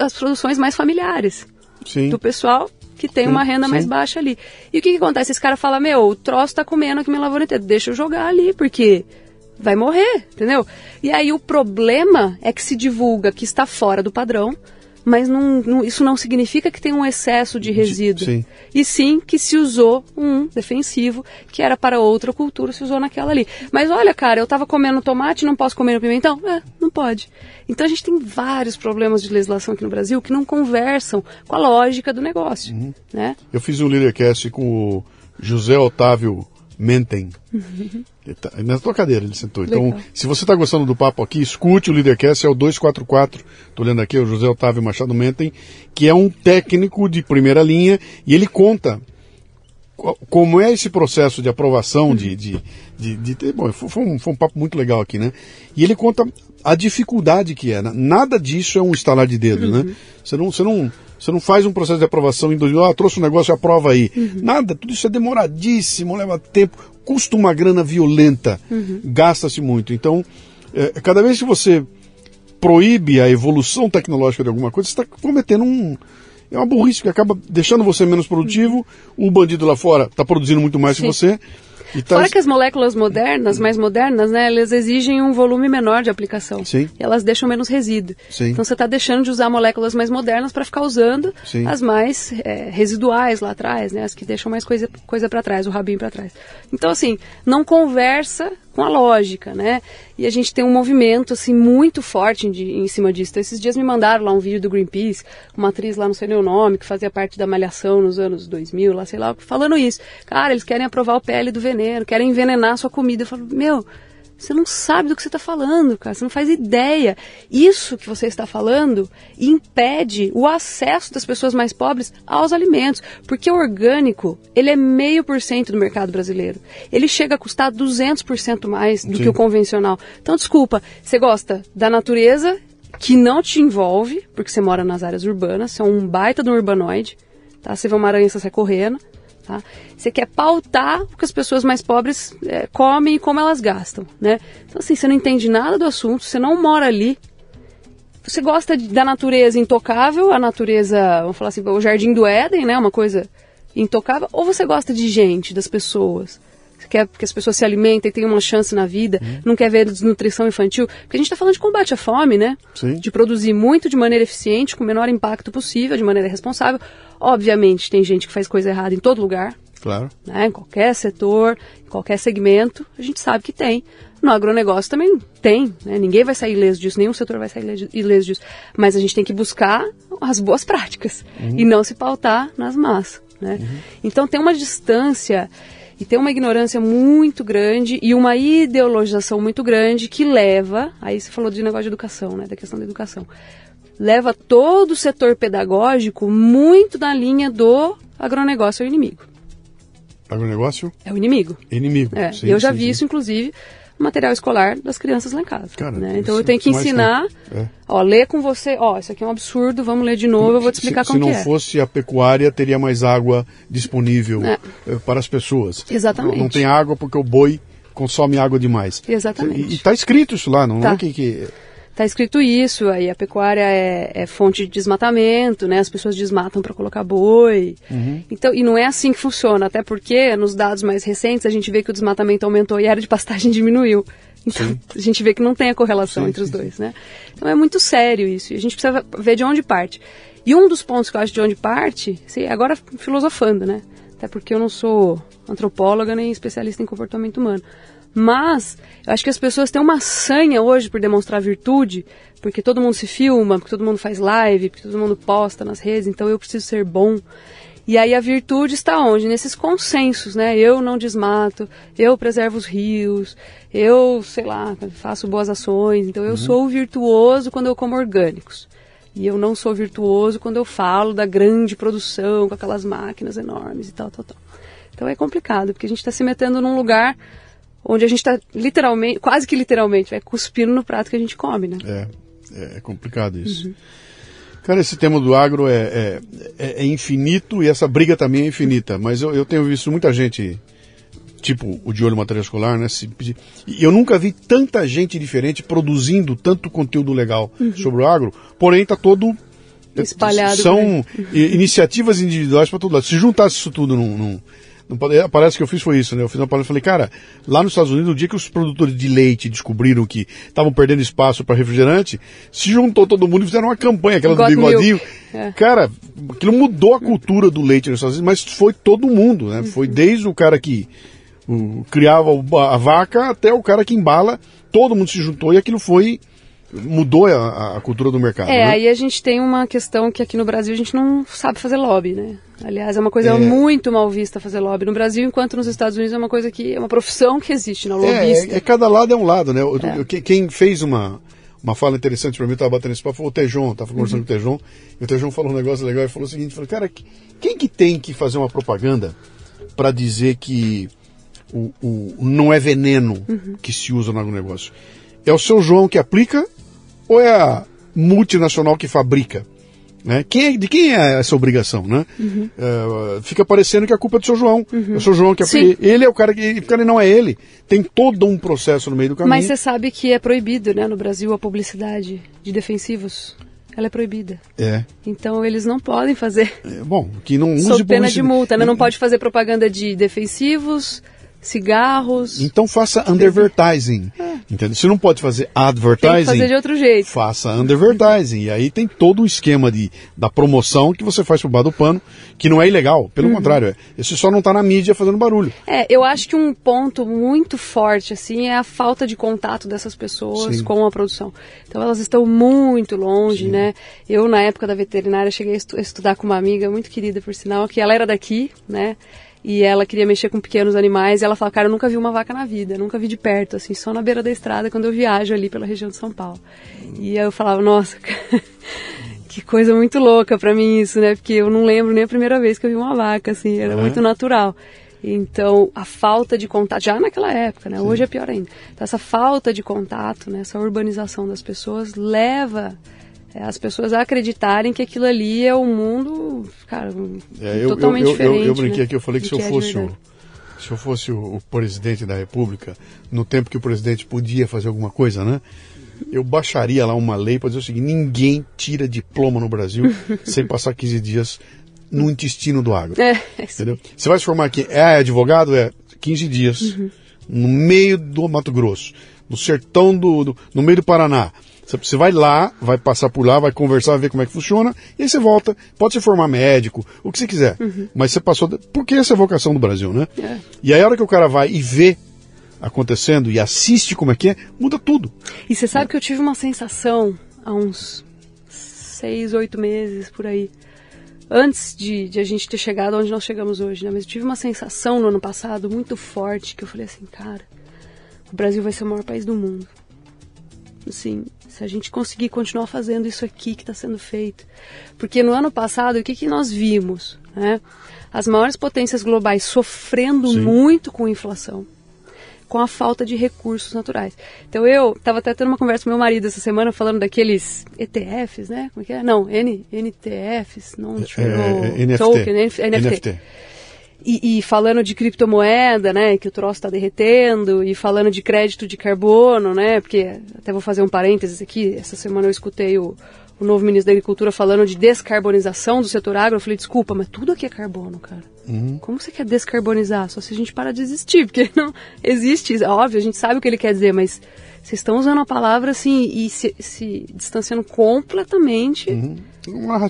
as produções mais familiares Sim. do pessoal que tem uma renda sim. mais baixa ali. E o que, que acontece? Esse cara fala, meu, o troço tá comendo aqui minha lavoura inteira, deixa eu jogar ali, porque vai morrer, entendeu? E aí o problema é que se divulga que está fora do padrão, mas não, não, isso não significa que tem um excesso de resíduo. Sim. E sim que se usou um defensivo que era para outra cultura, se usou naquela ali. Mas olha, cara, eu estava comendo tomate, não posso comer no pimentão? É, não pode. Então a gente tem vários problemas de legislação aqui no Brasil que não conversam com a lógica do negócio. Uhum. Né? Eu fiz um Leadercast com o José Otávio Mentem. Uhum. <laughs> Tá, na tua cadeira ele sentou. Então, Legal. se você está gostando do papo aqui, escute o Leadercast, é o 244. Estou lendo aqui, é o José Otávio Machado Mentem, que é um técnico de primeira linha e ele conta como é esse processo de aprovação de, de, de, de, bom, foi um, foi um papo muito legal aqui, né? E ele conta a dificuldade que é. Né? Nada disso é um estalar de dedos, né? uhum. né? Você não, você não você não faz um processo de aprovação em dois ah, trouxe um negócio, aprova aí. Uhum. Nada, tudo isso é demoradíssimo, leva tempo, custa uma grana violenta, uhum. gasta-se muito. Então, é, cada vez que você proíbe a evolução tecnológica de alguma coisa, você está cometendo um. É uma burrice que acaba deixando você menos produtivo, uhum. o bandido lá fora está produzindo muito mais Sim. que você Tá... Fora que as moléculas modernas, mais modernas, né, elas exigem um volume menor de aplicação. Sim. E elas deixam menos resíduo. Sim. Então você está deixando de usar moléculas mais modernas para ficar usando Sim. as mais é, residuais lá atrás, né, as que deixam mais coisa, coisa para trás, o rabinho para trás. Então, assim, não conversa com a lógica, né? E a gente tem um movimento, assim, muito forte de, em cima disso. Então, esses dias me mandaram lá um vídeo do Greenpeace, uma atriz lá, não sei nem o nome, que fazia parte da Malhação nos anos 2000, lá, sei lá, falando isso. Cara, eles querem aprovar o PL do veneno, querem envenenar a sua comida. Eu falo, meu, você não sabe do que você está falando, cara. Você não faz ideia. Isso que você está falando impede o acesso das pessoas mais pobres aos alimentos. Porque o orgânico, ele é meio por cento do mercado brasileiro. Ele chega a custar 200% mais do Sim. que o convencional. Então, desculpa, você gosta da natureza que não te envolve, porque você mora nas áreas urbanas, você é um baita de um urbanoide, tá? Você vê uma aranha, você sai correndo. Tá? Você quer pautar o que as pessoas mais pobres é, comem e como elas gastam, né? Então, assim, você não entende nada do assunto, você não mora ali. Você gosta de, da natureza intocável, a natureza, vamos falar assim, o jardim do Éden, né? Uma coisa intocável. Ou você gosta de gente, das pessoas? Quer que as pessoas se alimentem, tenham uma chance na vida, uhum. não quer ver desnutrição infantil? Porque a gente está falando de combate à fome, né? Sim. De produzir muito de maneira eficiente, com o menor impacto possível, de maneira responsável. Obviamente, tem gente que faz coisa errada em todo lugar. Claro. Né? Em qualquer setor, em qualquer segmento, a gente sabe que tem. No agronegócio também tem, né? ninguém vai sair ileso disso, nenhum setor vai sair ileso disso. Mas a gente tem que buscar as boas práticas uhum. e não se pautar nas massas. Né? Uhum. Então tem uma distância e tem uma ignorância muito grande e uma ideologização muito grande que leva, aí você falou de negócio de educação, né, da questão da educação, leva todo o setor pedagógico muito na linha do agronegócio é o inimigo. Agronegócio? É o inimigo. Inimigo. É, sim, eu já sim, vi sim. isso, inclusive, material escolar das crianças lá em casa. Cara, né? Então eu tenho que ensinar, é. ó, ler com você, ó, isso aqui é um absurdo, vamos ler de novo, eu vou te explicar se, como Se não é. fosse a pecuária, teria mais água disponível é. Eh, para as pessoas. Exatamente. Não, não, tem água porque o boi consome água demais. Exatamente. E está escrito isso lá, não, tá. não é que... que Está escrito isso, aí a pecuária é, é, fonte de desmatamento, né? As pessoas desmatam para colocar boi. Uhum. Então, e não é assim que funciona, até porque nos dados mais recentes a gente vê que o desmatamento aumentou e a área de pastagem <laughs> diminuiu. Então, sim. a gente vê que não tem a correlação sim, entre os sim, dois, né? Então é muito sério isso. E a gente precisa ver de onde parte. E um dos pontos que eu acho de onde parte, assim, agora filosofando, né? Até porque eu não sou antropóloga nem especialista em comportamento humano. Mas eu acho que as pessoas têm uma sanha hoje por demonstrar virtude, porque todo mundo se filma, porque todo mundo faz live, porque todo mundo posta nas redes, então eu preciso ser bom. E aí a virtude está onde? Nesses consensos, né? Eu não desmato, eu preservo os rios, eu, sei lá, faço boas ações. Então eu uhum. sou virtuoso quando eu como orgânicos. E eu não sou virtuoso quando eu falo da grande produção, com aquelas máquinas enormes e tal, tal, tal. Então é complicado, porque a gente está se metendo num lugar onde a gente está literalmente, quase que literalmente, vai cuspindo no prato que a gente come, né? É, é, é complicado isso. Uhum. Cara, esse tema do agro é, é, é, é, infinito e essa briga também é infinita, mas eu, eu tenho visto muita gente, tipo o de olho material escolar, né? Se, e eu nunca vi tanta gente diferente produzindo tanto conteúdo legal uhum. sobre o agro, porém está todo espalhado. São iniciativas individuais para todo lado. Se juntasse isso tudo num, num é, parece que eu fiz foi isso, né? Eu fiz uma palestra e falei, cara, lá nos Estados Unidos, o dia que os produtores de leite descobriram que estavam perdendo espaço para refrigerante, se juntou todo mundo e fizeram uma campanha, aquela God do bigodinho. É. Cara, aquilo mudou a cultura do leite nos Estados Unidos, mas foi todo mundo, né? Uhum. Foi desde o cara que o, criava a vaca até o cara que embala, todo mundo se juntou e aquilo foi mudou a, a, cultura do mercado. É, né? aí a gente tem uma questão que aqui no Brasil a gente não sabe fazer lobby, né? Aliás, é uma coisa é. muito mal vista fazer lobby no Brasil, enquanto nos Estados Unidos é uma coisa que é uma profissão que existe, na né? lobbyista. É, é, cada lado é um lado, né? É. Quem fez uma, uma fala interessante para mim, estava batendo esse papo, foi o Tejon, estava conversando uhum. com o Tejon, e o Tejon falou um negócio legal e falou o seguinte, falou, cara, quem que tem que fazer uma propaganda para dizer que o, o, não é veneno uhum. que se usa no agronegócio? É o seu João que aplica ou é a multinacional que fabrica? Né? Quem é, de quem é essa obrigação? Né? Uhum. Uh, fica parecendo que a culpa é do seu João. Uhum. É o seu João que é, ele é o cara que. Cara, não é ele. Tem todo um processo no meio do caminho. Mas você sabe que é proibido né, no Brasil a publicidade de defensivos. Ela é proibida. É. Então eles não podem fazer. É, bom, que não <laughs> use Sob pena de multa, né? Não pode fazer propaganda de defensivos, cigarros. Então faça undervertising. É. Entendeu? Você não pode fazer advertising. Tem que fazer de outro jeito. Faça undervertising. e aí tem todo o esquema de, da promoção que você faz por baixo do pano, que não é ilegal. Pelo uhum. contrário, é, esse só não está na mídia fazendo barulho. É, eu acho que um ponto muito forte, assim, é a falta de contato dessas pessoas Sim. com a produção. Então elas estão muito longe, Sim. né? Eu, na época da veterinária, cheguei a, estu a estudar com uma amiga muito querida, por sinal, que ela era daqui, né? E ela queria mexer com pequenos animais. E ela falou, cara, eu nunca vi uma vaca na vida. Nunca vi de perto, assim, só na beira da estrada quando eu viajo ali pela região de São Paulo. E eu falava, nossa, <laughs> que coisa muito louca para mim isso, né? Porque eu não lembro nem a primeira vez que eu vi uma vaca, assim, era uhum. muito natural. Então, a falta de contato, já naquela época, né? Sim. Hoje é pior ainda. Então, essa falta de contato, né? essa urbanização das pessoas leva as pessoas acreditarem que aquilo ali é o um mundo, cara, é, eu, totalmente eu, eu, diferente. Eu, eu brinquei né? aqui, eu falei que se eu é fosse o se eu fosse o, o, presidente da República, no tempo que o presidente podia fazer alguma coisa, né? Eu baixaria lá uma lei para dizer o seguinte: ninguém tira diploma no Brasil <laughs> sem passar 15 dias no intestino do agro. É, entendeu? Você vai se formar aqui, é advogado? É 15 dias, uhum. no meio do Mato Grosso, no sertão do, do no meio do Paraná você vai lá, vai passar por lá, vai conversar, ver como é que funciona, e aí você volta. Pode se formar médico, o que você quiser. Uhum. Mas você passou. Porque essa é a vocação do Brasil, né? É. E aí a hora que o cara vai e vê acontecendo e assiste como é que é, muda tudo. E você sabe é. que eu tive uma sensação há uns seis, oito meses por aí. Antes de, de, a gente ter chegado onde nós chegamos hoje, né? Mas eu tive uma sensação no ano passado muito forte que eu falei assim, cara, o Brasil vai ser o maior país do mundo. Assim, se a gente conseguir continuar fazendo isso aqui que está sendo feito. Porque no ano passado, o que, que nós vimos? Né? As maiores potências globais sofrendo Sim. muito com inflação, com a falta de recursos naturais. Então eu estava até tendo uma conversa com meu marido essa semana falando daqueles ETFs, né? Como é que é? Não, N, NTFs, não, é, é, NFT. Token, NFT. NFT. E, e, falando de criptomoeda, né, que o troço está derretendo, e falando de crédito de carbono, né, porque até vou fazer um parênteses aqui, essa semana eu escutei o, o novo ministro da Agricultura falando de descarbonização do setor agro, eu falei, desculpa, mas tudo aqui é carbono, cara. Uhum. Como você quer descarbonizar? Só se a gente parar de existir, porque <laughs> não existe, óbvio, a gente sabe o que ele quer dizer, mas vocês estão usando a palavra assim e se, se distanciando completamente uhum.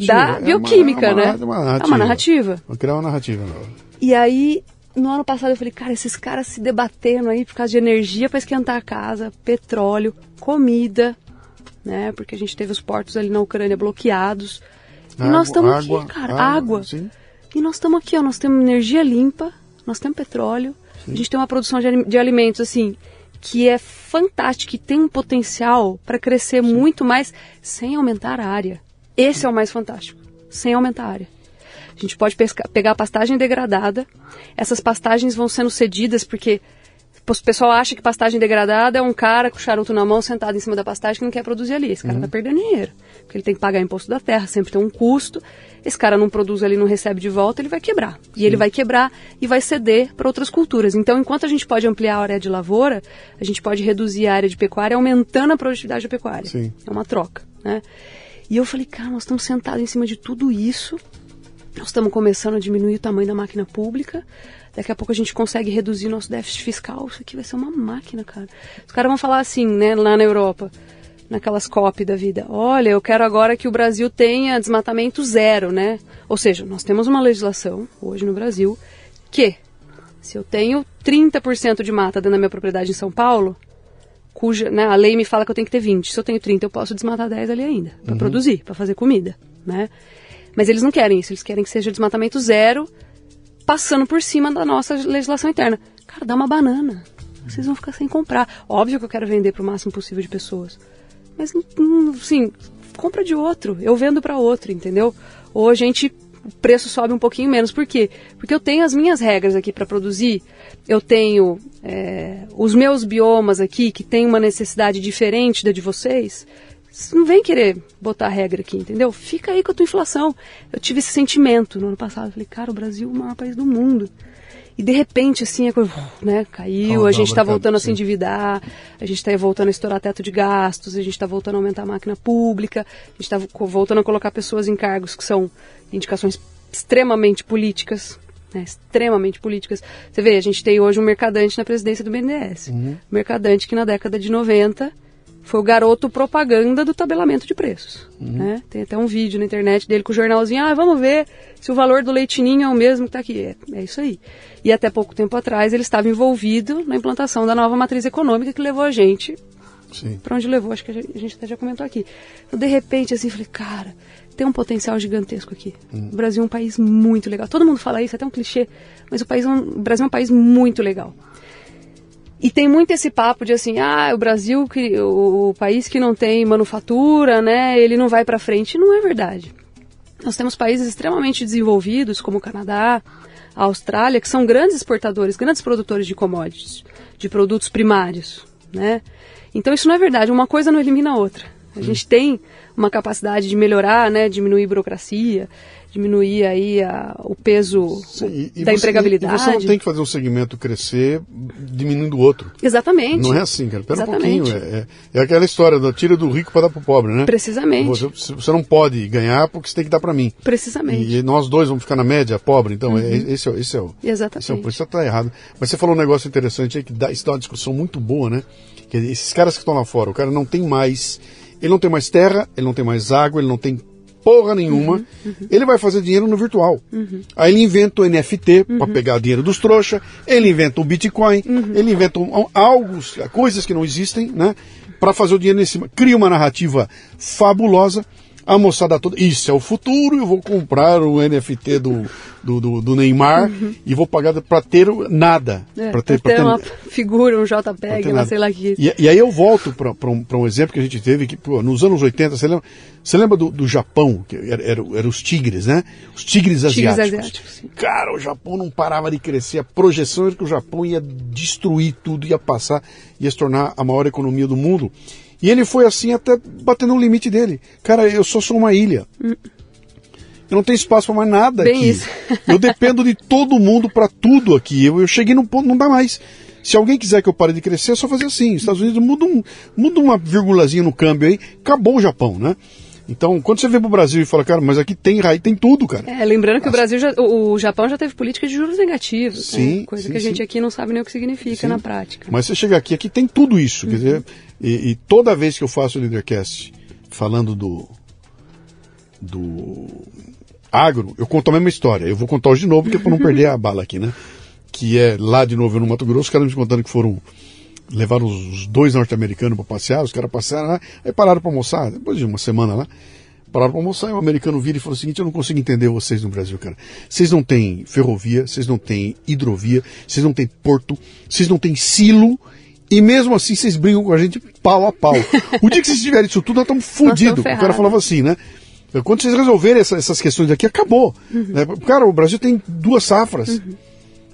da é bioquímica, é uma, é uma, né? Uma narrativa. É uma narrativa. Vou criar uma narrativa nova. E aí, no ano passado, eu falei, cara, esses caras se debatendo aí por causa de energia para esquentar a casa, petróleo, comida, né? Porque a gente teve os portos ali na Ucrânia bloqueados. Água, e nós estamos aqui, cara, água. água. E nós estamos aqui, ó, nós temos energia limpa, nós temos petróleo, Sim. a gente tem uma produção de, de alimentos assim que é fantástica, que tem um potencial para crescer Sim. muito mais sem aumentar a área. Esse é o mais fantástico, sem aumentar a área. A gente pode pescar, pegar a pastagem degradada, essas pastagens vão sendo cedidas porque o pessoal acha que pastagem degradada é um cara com charuto na mão sentado em cima da pastagem que não quer produzir ali. Esse cara está uhum. perdendo dinheiro. Porque ele tem que pagar imposto da terra, sempre tem um custo. Esse cara não produz ali, não recebe de volta, ele vai quebrar. E Sim. ele vai quebrar e vai ceder para outras culturas. Então, enquanto a gente pode ampliar a área de lavoura, a gente pode reduzir a área de pecuária aumentando a produtividade da pecuária. Sim. É uma troca. Né? E eu falei, cara, nós estamos sentados em cima de tudo isso. Nós estamos começando a diminuir o tamanho da máquina pública. Daqui a pouco a gente consegue reduzir nosso déficit fiscal. Isso aqui vai ser uma máquina, cara. Os caras vão falar assim, né, lá na Europa, naquelas COP da vida. Olha, eu quero agora que o Brasil tenha desmatamento zero, né? Ou seja, nós temos uma legislação hoje no Brasil que se eu tenho 30% de mata dentro da minha propriedade em São Paulo, cuja né, a lei me fala que eu tenho que ter 20. Se eu tenho 30, eu posso desmatar 10 ali ainda, para uhum. produzir, para fazer comida, né? Mas eles não querem isso, eles querem que seja desmatamento zero passando por cima da nossa legislação interna. Cara, dá uma banana. Vocês vão ficar sem comprar. Óbvio que eu quero vender para o máximo possível de pessoas. Mas, sim, compra de outro. Eu vendo para outro, entendeu? Ou a gente o preço sobe um pouquinho menos. Por quê? Porque eu tenho as minhas regras aqui para produzir, eu tenho é, os meus biomas aqui que tem uma necessidade diferente da de vocês. Você não vem querer botar regra aqui, entendeu? Fica aí com a tua inflação. Eu tive esse sentimento no ano passado. Eu falei, cara, o Brasil é o maior país do mundo. E de repente, assim, a coisa né, caiu, a gente está voltando a se endividar, a gente está voltando a estourar teto de gastos, a gente está voltando a aumentar a máquina pública, a gente está voltando a colocar pessoas em cargos que são indicações extremamente políticas, né, extremamente políticas. Você vê, a gente tem hoje um mercadante na presidência do BNDES. Uhum. Mercadante que na década de 90 foi o garoto propaganda do tabelamento de preços. Uhum. Né? Tem até um vídeo na internet dele com o jornalzinho, ah, vamos ver se o valor do leitinho é o mesmo que está aqui. É, é, isso aí. E até pouco tempo atrás ele estava envolvido na implantação da nova matriz econômica que levou a gente para onde levou, acho que a gente, até já comentou aqui. Então, de repente, assim, falei, cara, tem um potencial gigantesco aqui. Uhum. O Brasil é um país muito legal. Todo mundo fala isso, é até um clichê, mas o, país é um, o Brasil é um país muito legal. E tem muito esse papo de assim, ah, o Brasil, que, o, o país que não tem manufatura, né, ele não vai para frente. Não é verdade. Nós temos países extremamente desenvolvidos, como o Canadá, a Austrália, que são grandes exportadores, grandes produtores de commodities, de produtos primários, né? Então isso não é verdade, uma coisa não elimina a outra. A gente tem uma capacidade de melhorar, né, diminuir burocracia, diminuir aí a, o peso Sim, e, da e você, empregabilidade. E você não tem que fazer um segmento crescer diminuindo o outro. Exatamente. Não é assim, cara. Pera Exatamente. um pouquinho. É, é, é, aquela história da tira do rico para dar pro pobre, né? Precisamente. Você, você não pode ganhar porque você tem que dar para mim. Precisamente. E, nós dois vamos ficar na média pobre. Então, é, uhum. é, esse, é, esse é o. Exatamente. Esse é o, isso está errado. Mas você falou um negócio interessante aí que dá, isso dá uma discussão muito boa, né? Que esses caras que estão lá fora, o cara não tem mais. Ele não tem mais terra, ele não tem mais água, ele não tem porra nenhuma, uhum, uhum. ele vai fazer dinheiro no virtual. Uhum. Aí ele inventa o NFT para uhum. pegar dinheiro dos trouxa, ele inventa o Bitcoin, uhum. ele inventa um, algo, coisas que não existem, né? Para fazer o dinheiro nesse. Cria uma narrativa fabulosa a moçada toda, isso é o futuro, eu vou comprar o NFT do, do, do, do Neymar uhum. e vou pagar para ter nada. É, para ter, pra ter, uma figura, um JPEG, uma sei lá que. E, e aí eu volto para um, um exemplo que a gente teve que, pô, nos anos 80, você lembra, você lembra do, do Japão, que eram era, era os tigres, né? Os tigres asiáticos. Tigres asiáticos Cara, o Japão não parava de crescer, a projeção era que o Japão ia destruir tudo, ia passar, ia se tornar a maior economia do mundo. E ele foi assim até batendo no limite dele. Cara, eu só sou uma ilha. Eu não tenho espaço para mais nada Bem aqui. Isso. eu dependo de todo mundo para tudo aqui. Eu, eu cheguei num ponto, não dá mais. Se alguém quiser que eu pare de crescer, é só fazer assim. Os Estados Unidos muda, um, muda uma vírgulazinha no câmbio aí, acabou o Japão, né? Então, quando você vem para o Brasil e fala, cara, mas aqui tem raiz, tem tudo, cara. É, lembrando que o Brasil, já, o, o, Japão já teve política de juros negativos, né? sim, né? coisa sim, que a gente sim. aqui não sabe nem o que significa sim. na prática. Mas você chega aqui, aqui tem tudo isso, uhum. quer dizer, e, e, toda vez que eu faço o Leadercast falando do do agro, eu conto a mesma história. Eu vou contar hoje de novo, porque é para não perder a bala aqui, né? Que é lá de novo no Mato Grosso, os caras me contando que foram levaram os dois norte-americanos para passear, os caras passaram lá, aí pararam para almoçar, depois de uma semana lá. pararam para almoçar e o americano vira e falou o seguinte: eu não consigo entender vocês no Brasil, cara. Vocês não têm ferrovia, vocês não têm hidrovia, vocês não têm porto, vocês não têm silo. E mesmo assim vocês brigam com a gente pau a pau. O dia que vocês tiverem isso tudo, nós estamos fodidos. O cara falava assim, né? Quando vocês resolverem essa, essas questões aqui, acabou. Uhum. Né? Cara, o Brasil tem duas safras. Uhum.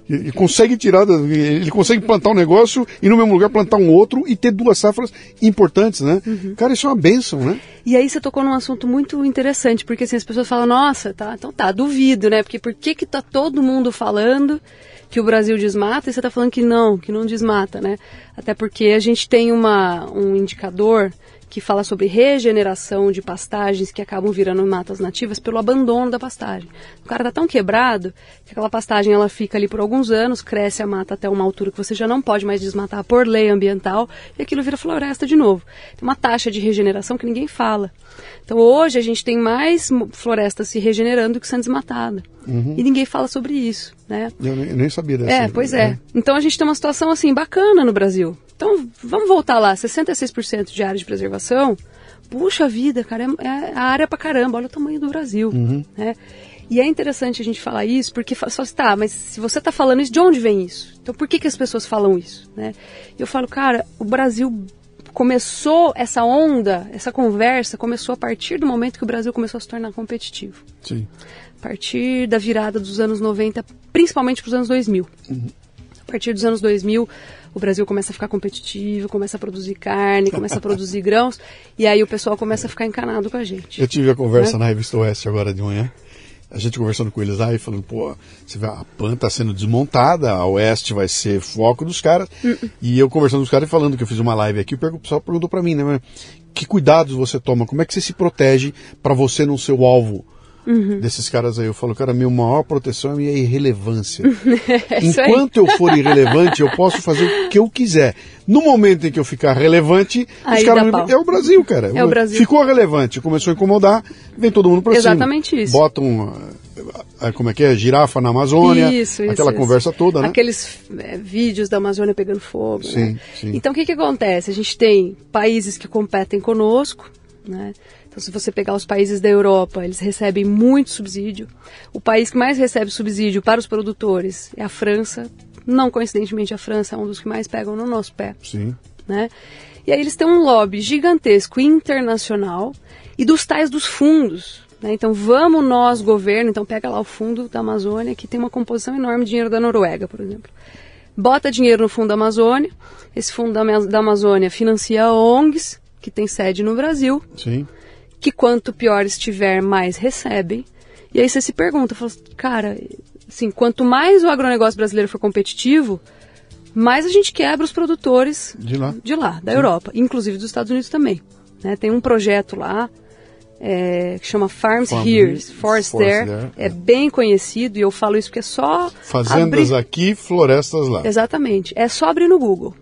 Ele consegue tirar, ele consegue plantar um negócio e no mesmo lugar plantar um outro e ter duas safras importantes, né? Uhum. Cara, isso é uma benção, né? E aí você tocou num assunto muito interessante, porque assim, as pessoas falam, nossa, tá, então tá, duvido, né? Porque por que que tá todo mundo falando que o Brasil desmata e você tá falando que não, que não desmata, né? Até porque a gente tem uma, um indicador que fala sobre regeneração de pastagens que acabam virando matas nativas pelo abandono da pastagem. O cara está tão quebrado que aquela pastagem ela fica ali por alguns anos, cresce a mata até uma altura que você já não pode mais desmatar por lei ambiental e aquilo vira floresta de novo. Tem uma taxa de regeneração que ninguém fala. Então hoje a gente tem mais florestas se regenerando do que sendo desmatada. Uhum. E ninguém fala sobre isso, né? Eu nem, eu nem sabia dessa. É, pois é. é. Então a gente tem uma situação assim bacana no Brasil. Então, vamos voltar lá, 66% de área de preservação. Puxa vida, cara, é, é a área pra caramba, olha o tamanho do Brasil. Uhum. Né? E é interessante a gente falar isso, porque só assim, tá, mas se você está falando isso, de onde vem isso? Então por que, que as pessoas falam isso? Né? Eu falo, cara, o Brasil começou essa onda, essa conversa começou a partir do momento que o Brasil começou a se tornar competitivo. Sim. A partir da virada dos anos 90, principalmente para os anos 2000. Uhum. A partir dos anos 2000, o Brasil começa a ficar competitivo, começa a produzir carne, começa a produzir <laughs> grãos, e aí o pessoal começa a ficar encanado com a gente. Eu tive a conversa né? na revista Oeste agora de manhã, a gente conversando com eles lá e falando, pô, você vê, a PAN está sendo desmontada, a Oeste vai ser foco dos caras. Uh -uh. E eu conversando com os caras e falando que eu fiz uma live aqui, o pessoal perguntou para mim, né, que cuidados você toma, como é que você se protege para você não ser o alvo uhum. desses caras aí. Eu falo, cara, minha maior proteção é a minha irrelevância. <laughs> é Enquanto eu for irrelevante, eu posso fazer o que eu quiser. No momento em que eu ficar relevante, aí os caras. É o Brasil, cara. É o Brasil. Ficou relevante, começou a incomodar, vem todo mundo pra Exatamente cima. Exatamente isso. Botam eh, como é que é, girafa na Amazônia, isso, isso, aquela isso. conversa toda, né? Aqueles é, vídeos da Amazônia pegando fogo. Sim, né? sim. Então o que, que acontece? A gente tem países que competem conosco, né? Então, se você pegar os países da Europa, eles recebem muito subsídio. O país que mais recebe subsídio para os produtores é a França. Não coincidentemente, a França é um dos que mais pegam no nosso pé. Sim. Né? E aí eles têm um lobby gigantesco internacional e dos tais dos fundos. Né? Então vamos nós, governo, então pega lá o fundo da Amazônia, que tem uma composição enorme de dinheiro da Noruega, por exemplo. Bota dinheiro no fundo da Amazônia, esse fundo da, da Amazônia financia ONGs, que tem sede no Brasil. Sim que quanto pior estiver, mais recebem. E aí você se pergunta, fala, cara, assim, quanto mais o agronegócio brasileiro for competitivo, mais a gente quebra os produtores de lá, de lá da Sim. Europa, inclusive dos Estados Unidos também. Né? Tem um projeto lá é, que chama Farms Farm Here, Forest, There, there, é, é bem conhecido e eu falo isso porque é só fazendas abrir... aqui, florestas lá. Exatamente, é só abrir no Google.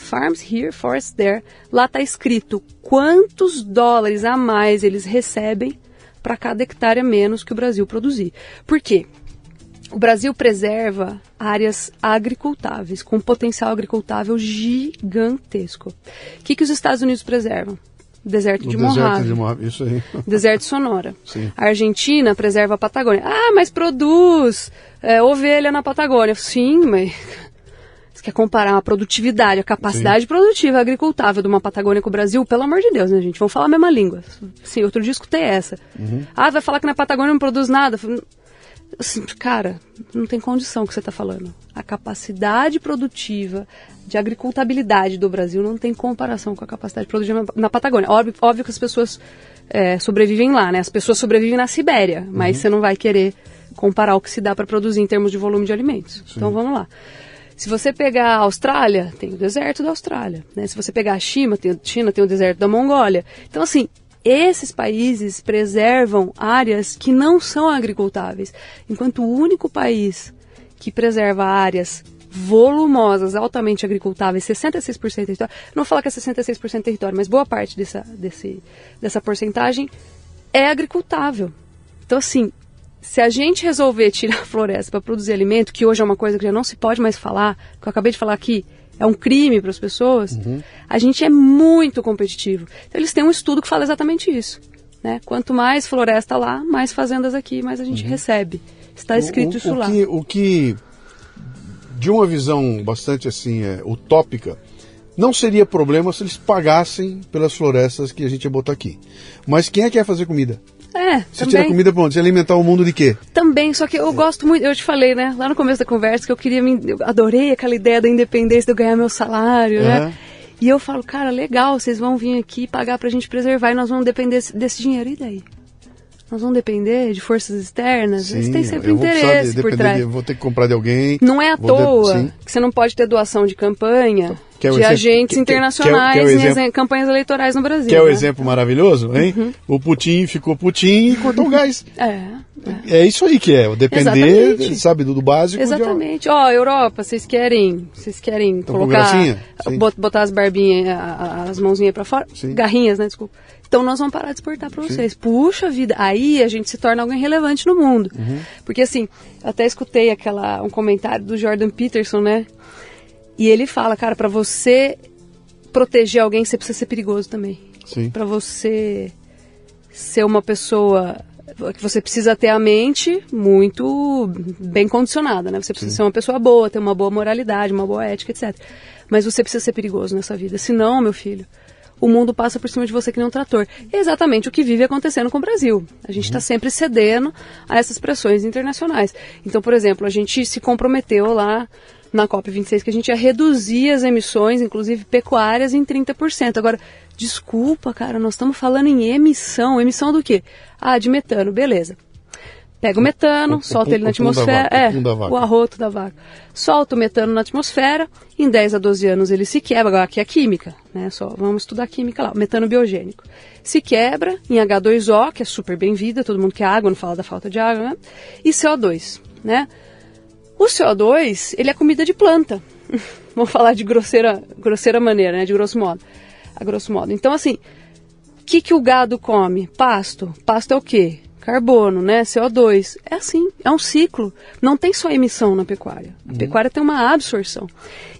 Farms Here, Forest There. Lá está escrito quantos dólares a mais eles recebem para cada hectare a menos que o Brasil produzir. Por quê? O Brasil preserva áreas agricultáveis, com potencial agricultável gigantesco. O que, que os Estados Unidos preservam? Deserto de Mojave. Deserto de Mojave, isso aí. <laughs> Deserto Sonora. Sim. A Argentina preserva a Patagônia. Ah, mas produz é, ovelha na Patagônia. Sim, mas quer comparar a produtividade, a capacidade Sim. produtiva agricultável de uma Patagônia com o Brasil, pelo amor de Deus, né, gente? Vamos falar a mesma língua. Sim, outro dia escutei essa. Uhum. Ah, vai falar que na Patagônia não produz nada. Assim, cara, não tem condição o que você está falando. A capacidade produtiva de agricultabilidade do Brasil não tem comparação com a capacidade produtiva na Patagônia. Óbvio, óbvio que as pessoas é, sobrevivem lá, né? As pessoas sobrevivem na Sibéria, mas uhum. você não vai querer comparar o que se dá para produzir em termos de volume de alimentos. Sim. Então vamos lá. Se você pegar a Austrália, tem o deserto da Austrália. Né? Se você pegar a China tem, China, tem o deserto da Mongólia. Então, assim, esses países preservam áreas que não são agricultáveis, enquanto o único país que preserva áreas volumosas, altamente agricultáveis, 66% território, não vou falar que é 66% território, mas boa parte dessa, desse, dessa porcentagem é agricultável. Então, assim, se a gente resolver tirar a floresta para produzir alimento, que hoje é uma coisa que já não se pode mais falar, que eu acabei de falar aqui, é um crime para as pessoas, uhum. a gente é muito competitivo. Então, eles têm um estudo que fala exatamente isso. Né? Quanto mais floresta lá, mais fazendas aqui, mais a gente Uhum. recebe. Está escrito o, isso o lá. Que, o que, de uma visão bastante assim, é, utópica, não seria problema se eles pagassem pelas florestas que a gente ia botar aqui. Mas quem é que quer fazer comida? É, Você tira também. comida pra onde? Você alimentar o mundo de quê? Também, só que eu gosto muito, eu te falei, né, lá no começo da conversa, que eu queria, me, eu adorei aquela ideia da independência, de eu ganhar meu salário, Aham. né? E eu falo, cara, legal, vocês vão vir aqui pagar pra gente preservar e nós vamos depender desse, desse dinheiro. E daí? Nós vamos depender de forças externas? Eles têm sempre eu vou precisar interesse de, por trás. de- vou ter que comprar de alguém. Não é à de- toa sim. que você não pode ter doação de campanha Que é de exemplo- agentes que- que- internacionais que é em campanhas eleitorais no Brasil. Quer o né? exemplo maravilhoso, hein? Uhum. O Putin ficou Putin e cortou o gás. É, é. Isso aí que é, depender, Exatamente. sabe, do, do básico. de- Exatamente. Ó, Europa, vocês querem, vocês querem Tão com colocar? Sim. botar as barbinhas, as mãozinhas pra fora, Sim. garrinhas, né, desculpa. Então nós vamos parar de exportar pra vocês. Puxa vida, aí a gente se torna alguém relevante no mundo. Uhum. Porque assim, eu até escutei aquela um comentário do Jordan Peterson, né? E ele fala, cara, pra você proteger alguém, você precisa ser perigoso também. Sim. Pra você ser uma pessoa que você precisa ter a mente muito bem condicionada, né? Você precisa ser uma pessoa boa, ter uma boa moralidade, uma boa ética, etc. Mas você precisa ser perigoso nessa vida. Senão, meu filho, o mundo passa por cima de você que nem um trator. É exatamente o que vive acontecendo com o Brasil. A gente está sempre cedendo a essas pressões internacionais. Então, por exemplo, a gente se comprometeu lá na COP26 que a gente ia reduzir as emissões, inclusive pecuárias, em 30%. Agora, desculpa, cara, nós estamos falando em emissão. Emissão do quê? Ah, de metano, beleza. Pega o metano, o- o solta pum- ele na o atmosfera. vaca, o é, vaca. o arroto da vaca. Solta o metano na atmosfera, em 10 a 12 anos ele se quebra. Agora aqui é química, né? Só vamos estudar química lá, o metano biogênico. Se quebra em H2O, que é super bem-vinda, todo mundo quer água, não fala da falta de água, né? E CO2, né? O CO2, ele é comida de planta. <laughs> Vamos falar de grosseira, grosseira maneira, né? De grosso modo. A grosso modo. Então, assim, o que, que o gado come? Pasto. Pasto é o quê? Carbono, né? CO2. É assim, é um ciclo. Não tem só emissão na pecuária. A pecuária tem uma absorção.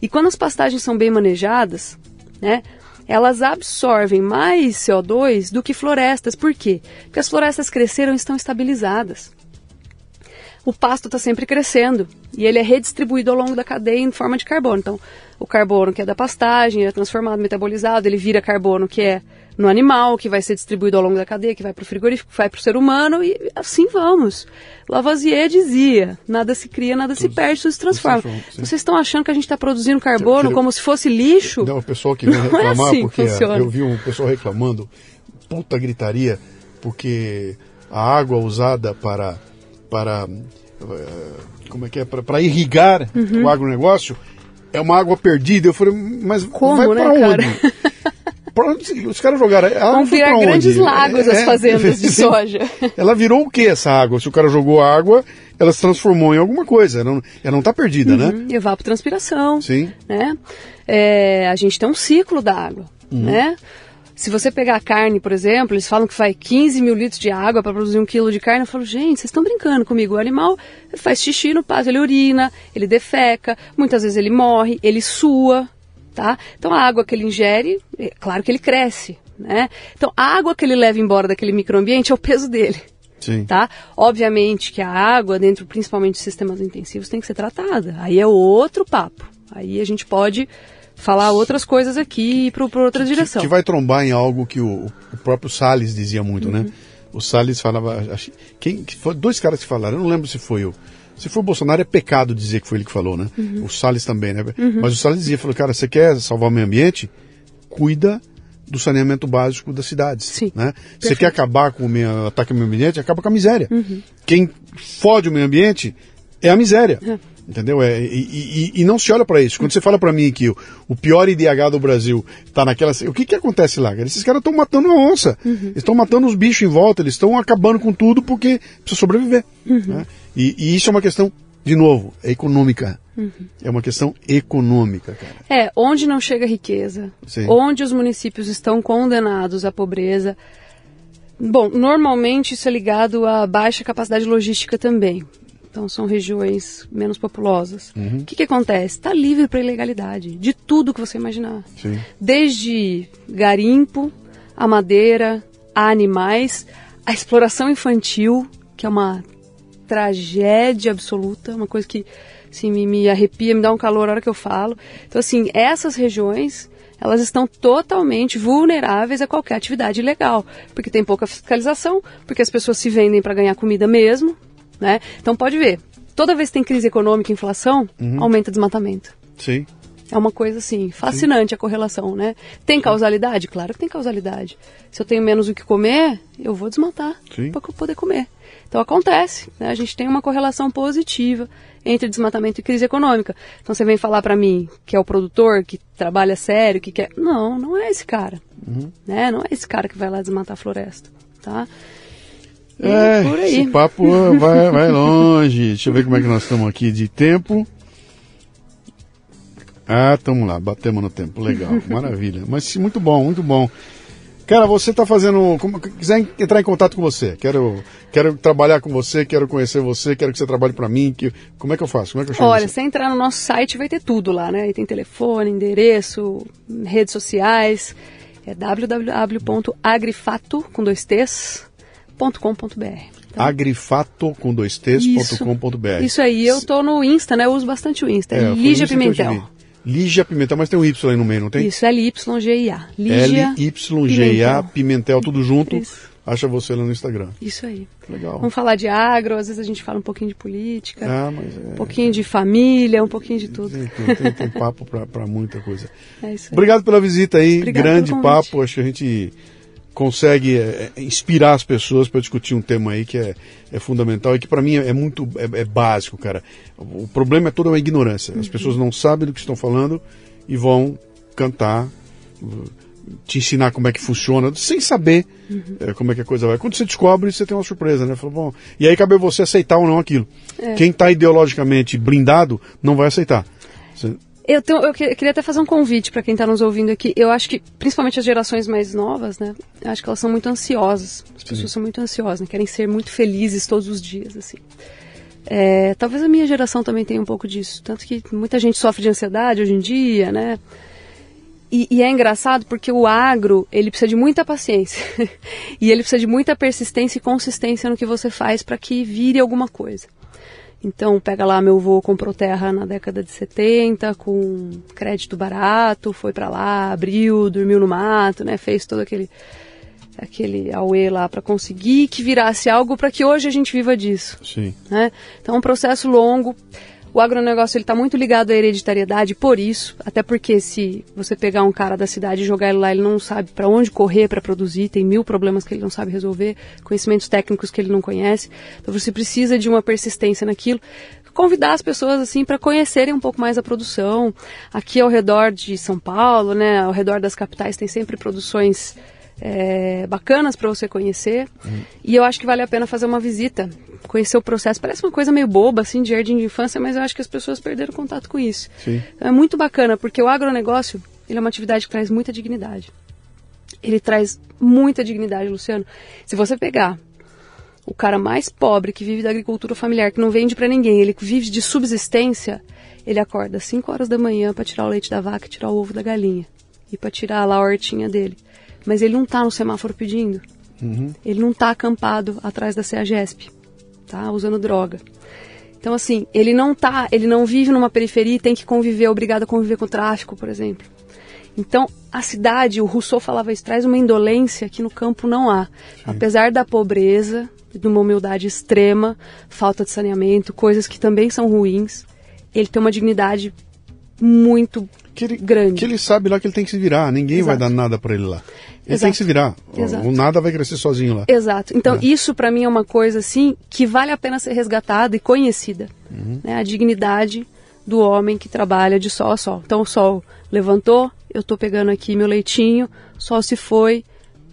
E quando as pastagens são bem manejadas, né? Elas absorvem mais CO2 do que florestas. Por quê? Porque as florestas cresceram e estão estabilizadas o pasto está sempre crescendo e ele é redistribuído ao longo da cadeia em forma de carbono. Então, o carbono que é da pastagem é transformado, metabolizado, ele vira carbono que é no animal, que vai ser distribuído ao longo da cadeia, que vai para o frigorífico, vai para o ser humano e assim vamos. Lavoisier dizia: nada se cria, nada se perde, tudo se transforma. transforma, sim. Vocês estão achando que a gente está produzindo carbono como se fosse lixo? Não, o pessoal que vem <laughs> é reclamar, assim que porque funciona. eu vi um pessoal reclamando, puta gritaria, porque a água usada para, para eh, como é que é, para, irrigar Uhum. o agronegócio é uma água perdida. Eu falei, mas Como, vai né, para onde? cara? Pra onde? Os caras jogaram. Ela Vão virar pra onde? grandes lagos as É, fazendas <laughs> de sim. soja. Ela virou o que essa água? Se o cara jogou água, ela se transformou em alguma coisa. Ela não, ela não tá perdida, né? Uhum, evapotranspiração. Sim. Né? É, a gente tem um ciclo da água, Uhum. né? Se você pegar a carne, por exemplo, eles falam que faz 15 mil litros de água para produzir um quilo de carne. Eu falo, gente, vocês estão brincando comigo. O animal faz xixi no pasto, ele urina, ele defeca, muitas vezes ele morre, ele sua, tá? Então a água que ele ingere, é claro que ele cresce, né? Então a água que ele leva embora daquele microambiente é o peso dele. Sim. Tá? Obviamente que a água, dentro principalmente de sistemas intensivos, tem que ser tratada. Aí é outro papo. Aí a gente pode falar outras coisas aqui para outra direção. Que vai trombar em algo que o, o próprio Salles dizia muito, né? Uhum. O Salles falava. acho- Quem, que foi, dois caras que falaram, eu não lembro se foi o. Se foi o Bolsonaro, é pecado dizer que foi ele que falou, né? Uhum. O Salles também, né? Mas o Salles dizia, falou, cara, você quer salvar o meio ambiente? Cuida do saneamento básico das cidades. Sim, Né? Você quer acabar com o meio, ataque ao meio ambiente? Acaba com a miséria. Uhum. Quem fode o meio ambiente é a miséria. É. Entendeu? É, e, e- e não se olha para isso. Quando você fala para mim que o, o pior IDH do Brasil tá naquela. O que que acontece lá? cara? Esses caras estão matando a onça. Eles estão matando os bichos em volta, eles estão acabando com tudo porque precisa sobreviver. né? E, e isso é uma questão, de novo, é econômica. É uma questão econômica, cara. É, onde não chega riqueza, Sim. onde os municípios estão condenados à pobreza. Bom, normalmente isso é ligado à baixa capacidade logística também. Então são regiões menos populosas. Uhum. O que, que acontece? Está livre para ilegalidade, de tudo que você imaginar. Sim. Desde garimpo, a madeira, a animais, a exploração infantil, que é uma tragédia absoluta, uma coisa que assim, me, me arrepia, me dá um calor a hora que eu falo. Então, assim, essas regiões elas estão totalmente vulneráveis a qualquer atividade ilegal, porque tem pouca fiscalização, porque as pessoas se vendem para ganhar comida mesmo, né? Então pode ver, toda vez que tem crise econômica e inflação, uhum. aumenta o desmatamento. Sim. É uma coisa assim, fascinante Sim. a correlação, né? Tem causalidade? Claro que tem causalidade. Se eu tenho menos o que comer, eu vou desmatar para poder comer. Então acontece, né? a gente tem uma correlação positiva entre desmatamento e crise econômica. Então você vem falar para mim que é o produtor, que trabalha sério, que quer. Não, não é esse cara. Uhum. Né? Não é esse cara que vai lá desmatar a floresta. Tá? É, por aí. esse papo vai, vai longe. Deixa eu ver como é que nós estamos aqui de tempo. Ah, estamos lá, batemos no tempo. Legal, <laughs> maravilha. Mas muito bom, muito bom. Cara, você está fazendo. Como, quiser entrar em contato com você, quero, quero trabalhar com você, quero conhecer você, quero que você trabalhe para mim. Que, como é que eu faço? Como é que eu chamo Olha, você? se entrar no nosso site vai ter tudo lá, né? tem telefone, endereço, redes sociais. É www.agrifato com dois t's, Agrifato com dois t's.com.br. Isso aí, eu tô no Insta, né? Eu uso bastante o Insta. É, Lígia Pimentel. Lígia Pimentel, mas tem um Y aí no meio, não tem? Isso, L-Y-G-I-A. L-Y-G-I-A, Pimentel, tudo junto. Isso. Acha você lá no Instagram. Isso aí. Legal. Vamos falar de agro, às vezes a gente fala um pouquinho de política, ah, é, um pouquinho de família, um pouquinho de tudo. Tem, tem, tem papo para muita coisa. <laughs> É isso aí. Obrigado pela visita aí, Obrigado grande papo. Acho que a gente consegue é, é, inspirar as pessoas para discutir um tema aí que é, é fundamental e que para mim é, muito é, é, básico, cara. O problema é toda uma ignorância. As uhum. pessoas não sabem do que estão falando e vão cantar, te ensinar como é que funciona, sem saber uhum. é, como é que a coisa vai. Quando você descobre, você tem uma surpresa, né? Fala, bom, e aí cabe você aceitar ou não aquilo. É. Quem está ideologicamente blindado não vai aceitar. Você, eu, tenho, eu queria até fazer um convite para quem está nos ouvindo aqui. Eu acho que, principalmente as gerações mais novas, né? Eu acho que elas são muito ansiosas. As Sim. pessoas são muito ansiosas, né? querem ser muito felizes todos os dias, assim. É, talvez a minha geração também tenha um pouco disso. Tanto que muita gente sofre de ansiedade hoje em dia, né? E, e, é engraçado porque o agro, ele precisa de muita paciência. <laughs> e ele precisa de muita persistência e consistência no que você faz para que vire alguma coisa. Então, pega lá, meu avô comprou terra na década de 70 com crédito barato, foi para lá, abriu, dormiu no mato, né, fez todo aquele aquele auê lá para conseguir que virasse algo para que hoje a gente viva disso. Sim. Né? Então, é um processo longo. O agronegócio está muito ligado à hereditariedade por isso, até porque se você pegar um cara da cidade e jogar ele lá, ele não sabe para onde correr para produzir, tem mil problemas que ele não sabe resolver, conhecimentos técnicos que ele não conhece. Então você precisa de uma persistência naquilo convidar as pessoas assim para conhecerem um pouco mais a produção. Aqui ao redor de São Paulo, né, ao redor das capitais tem sempre produções é, bacanas para você conhecer. Hum. E eu acho que vale a pena fazer uma visita, conhecer o processo. Parece uma coisa meio boba, assim, de jardim de infância, mas eu acho que as pessoas perderam contato com isso. Sim. é muito bacana, porque o agronegócio ele é uma atividade que traz muita dignidade. Ele traz muita dignidade, Luciano. Se você pegar o cara mais pobre que vive da agricultura familiar, que não vende para ninguém, ele vive de subsistência, ele acorda às 5 horas da manhã para tirar o leite da vaca e tirar o ovo da galinha. E para tirar lá a hortinha dele mas ele não está no semáforo pedindo. Uhum. Ele não está acampado atrás da CEAGESP, tá? Usando droga. Então, assim, ele não tá, ele não vive numa periferia e tem que conviver, obrigado a conviver com o tráfico, por exemplo. Então, a cidade, o Rousseau falava isso, traz uma indolência que no campo não há. Sim. Apesar da pobreza, de uma humildade extrema, falta de saneamento, coisas que também são ruins, ele tem uma dignidade muito que ele, grande. Que ele sabe lá que ele tem que se virar, ninguém Exato. vai dar nada para ele lá. Ele Exato. tem que se virar. Exato. O nada vai crescer sozinho lá. Exato. Então, é. isso para mim é uma coisa assim que vale a pena ser resgatada e conhecida. Uhum. Né? A dignidade do homem que trabalha de sol a sol. Então, o sol levantou, eu estou pegando aqui meu leitinho, o sol se foi,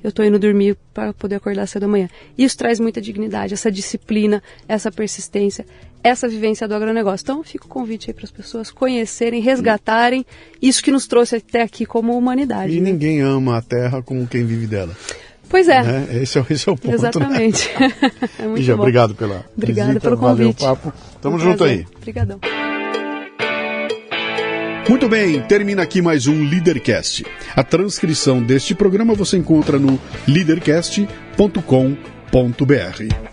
eu estou indo dormir para poder acordar cedo da manhã. Isso traz muita dignidade, essa disciplina, essa persistência, essa vivência do agronegócio. Então, fica o convite aí para as pessoas conhecerem, resgatarem isso que nos trouxe até aqui como humanidade. E né? ninguém ama a terra como quem vive dela. Pois é. Né? Esse, é esse é o ponto. Né? Exatamente. Né? <laughs> é muito Ija, bom. obrigado pela Obrigada visita, pelo convite. Valeu o papo. Tamo um junto aí. Obrigadão. Muito bem, termina aqui mais um Leadercast. A transcrição deste programa você encontra no leadercast.com.br.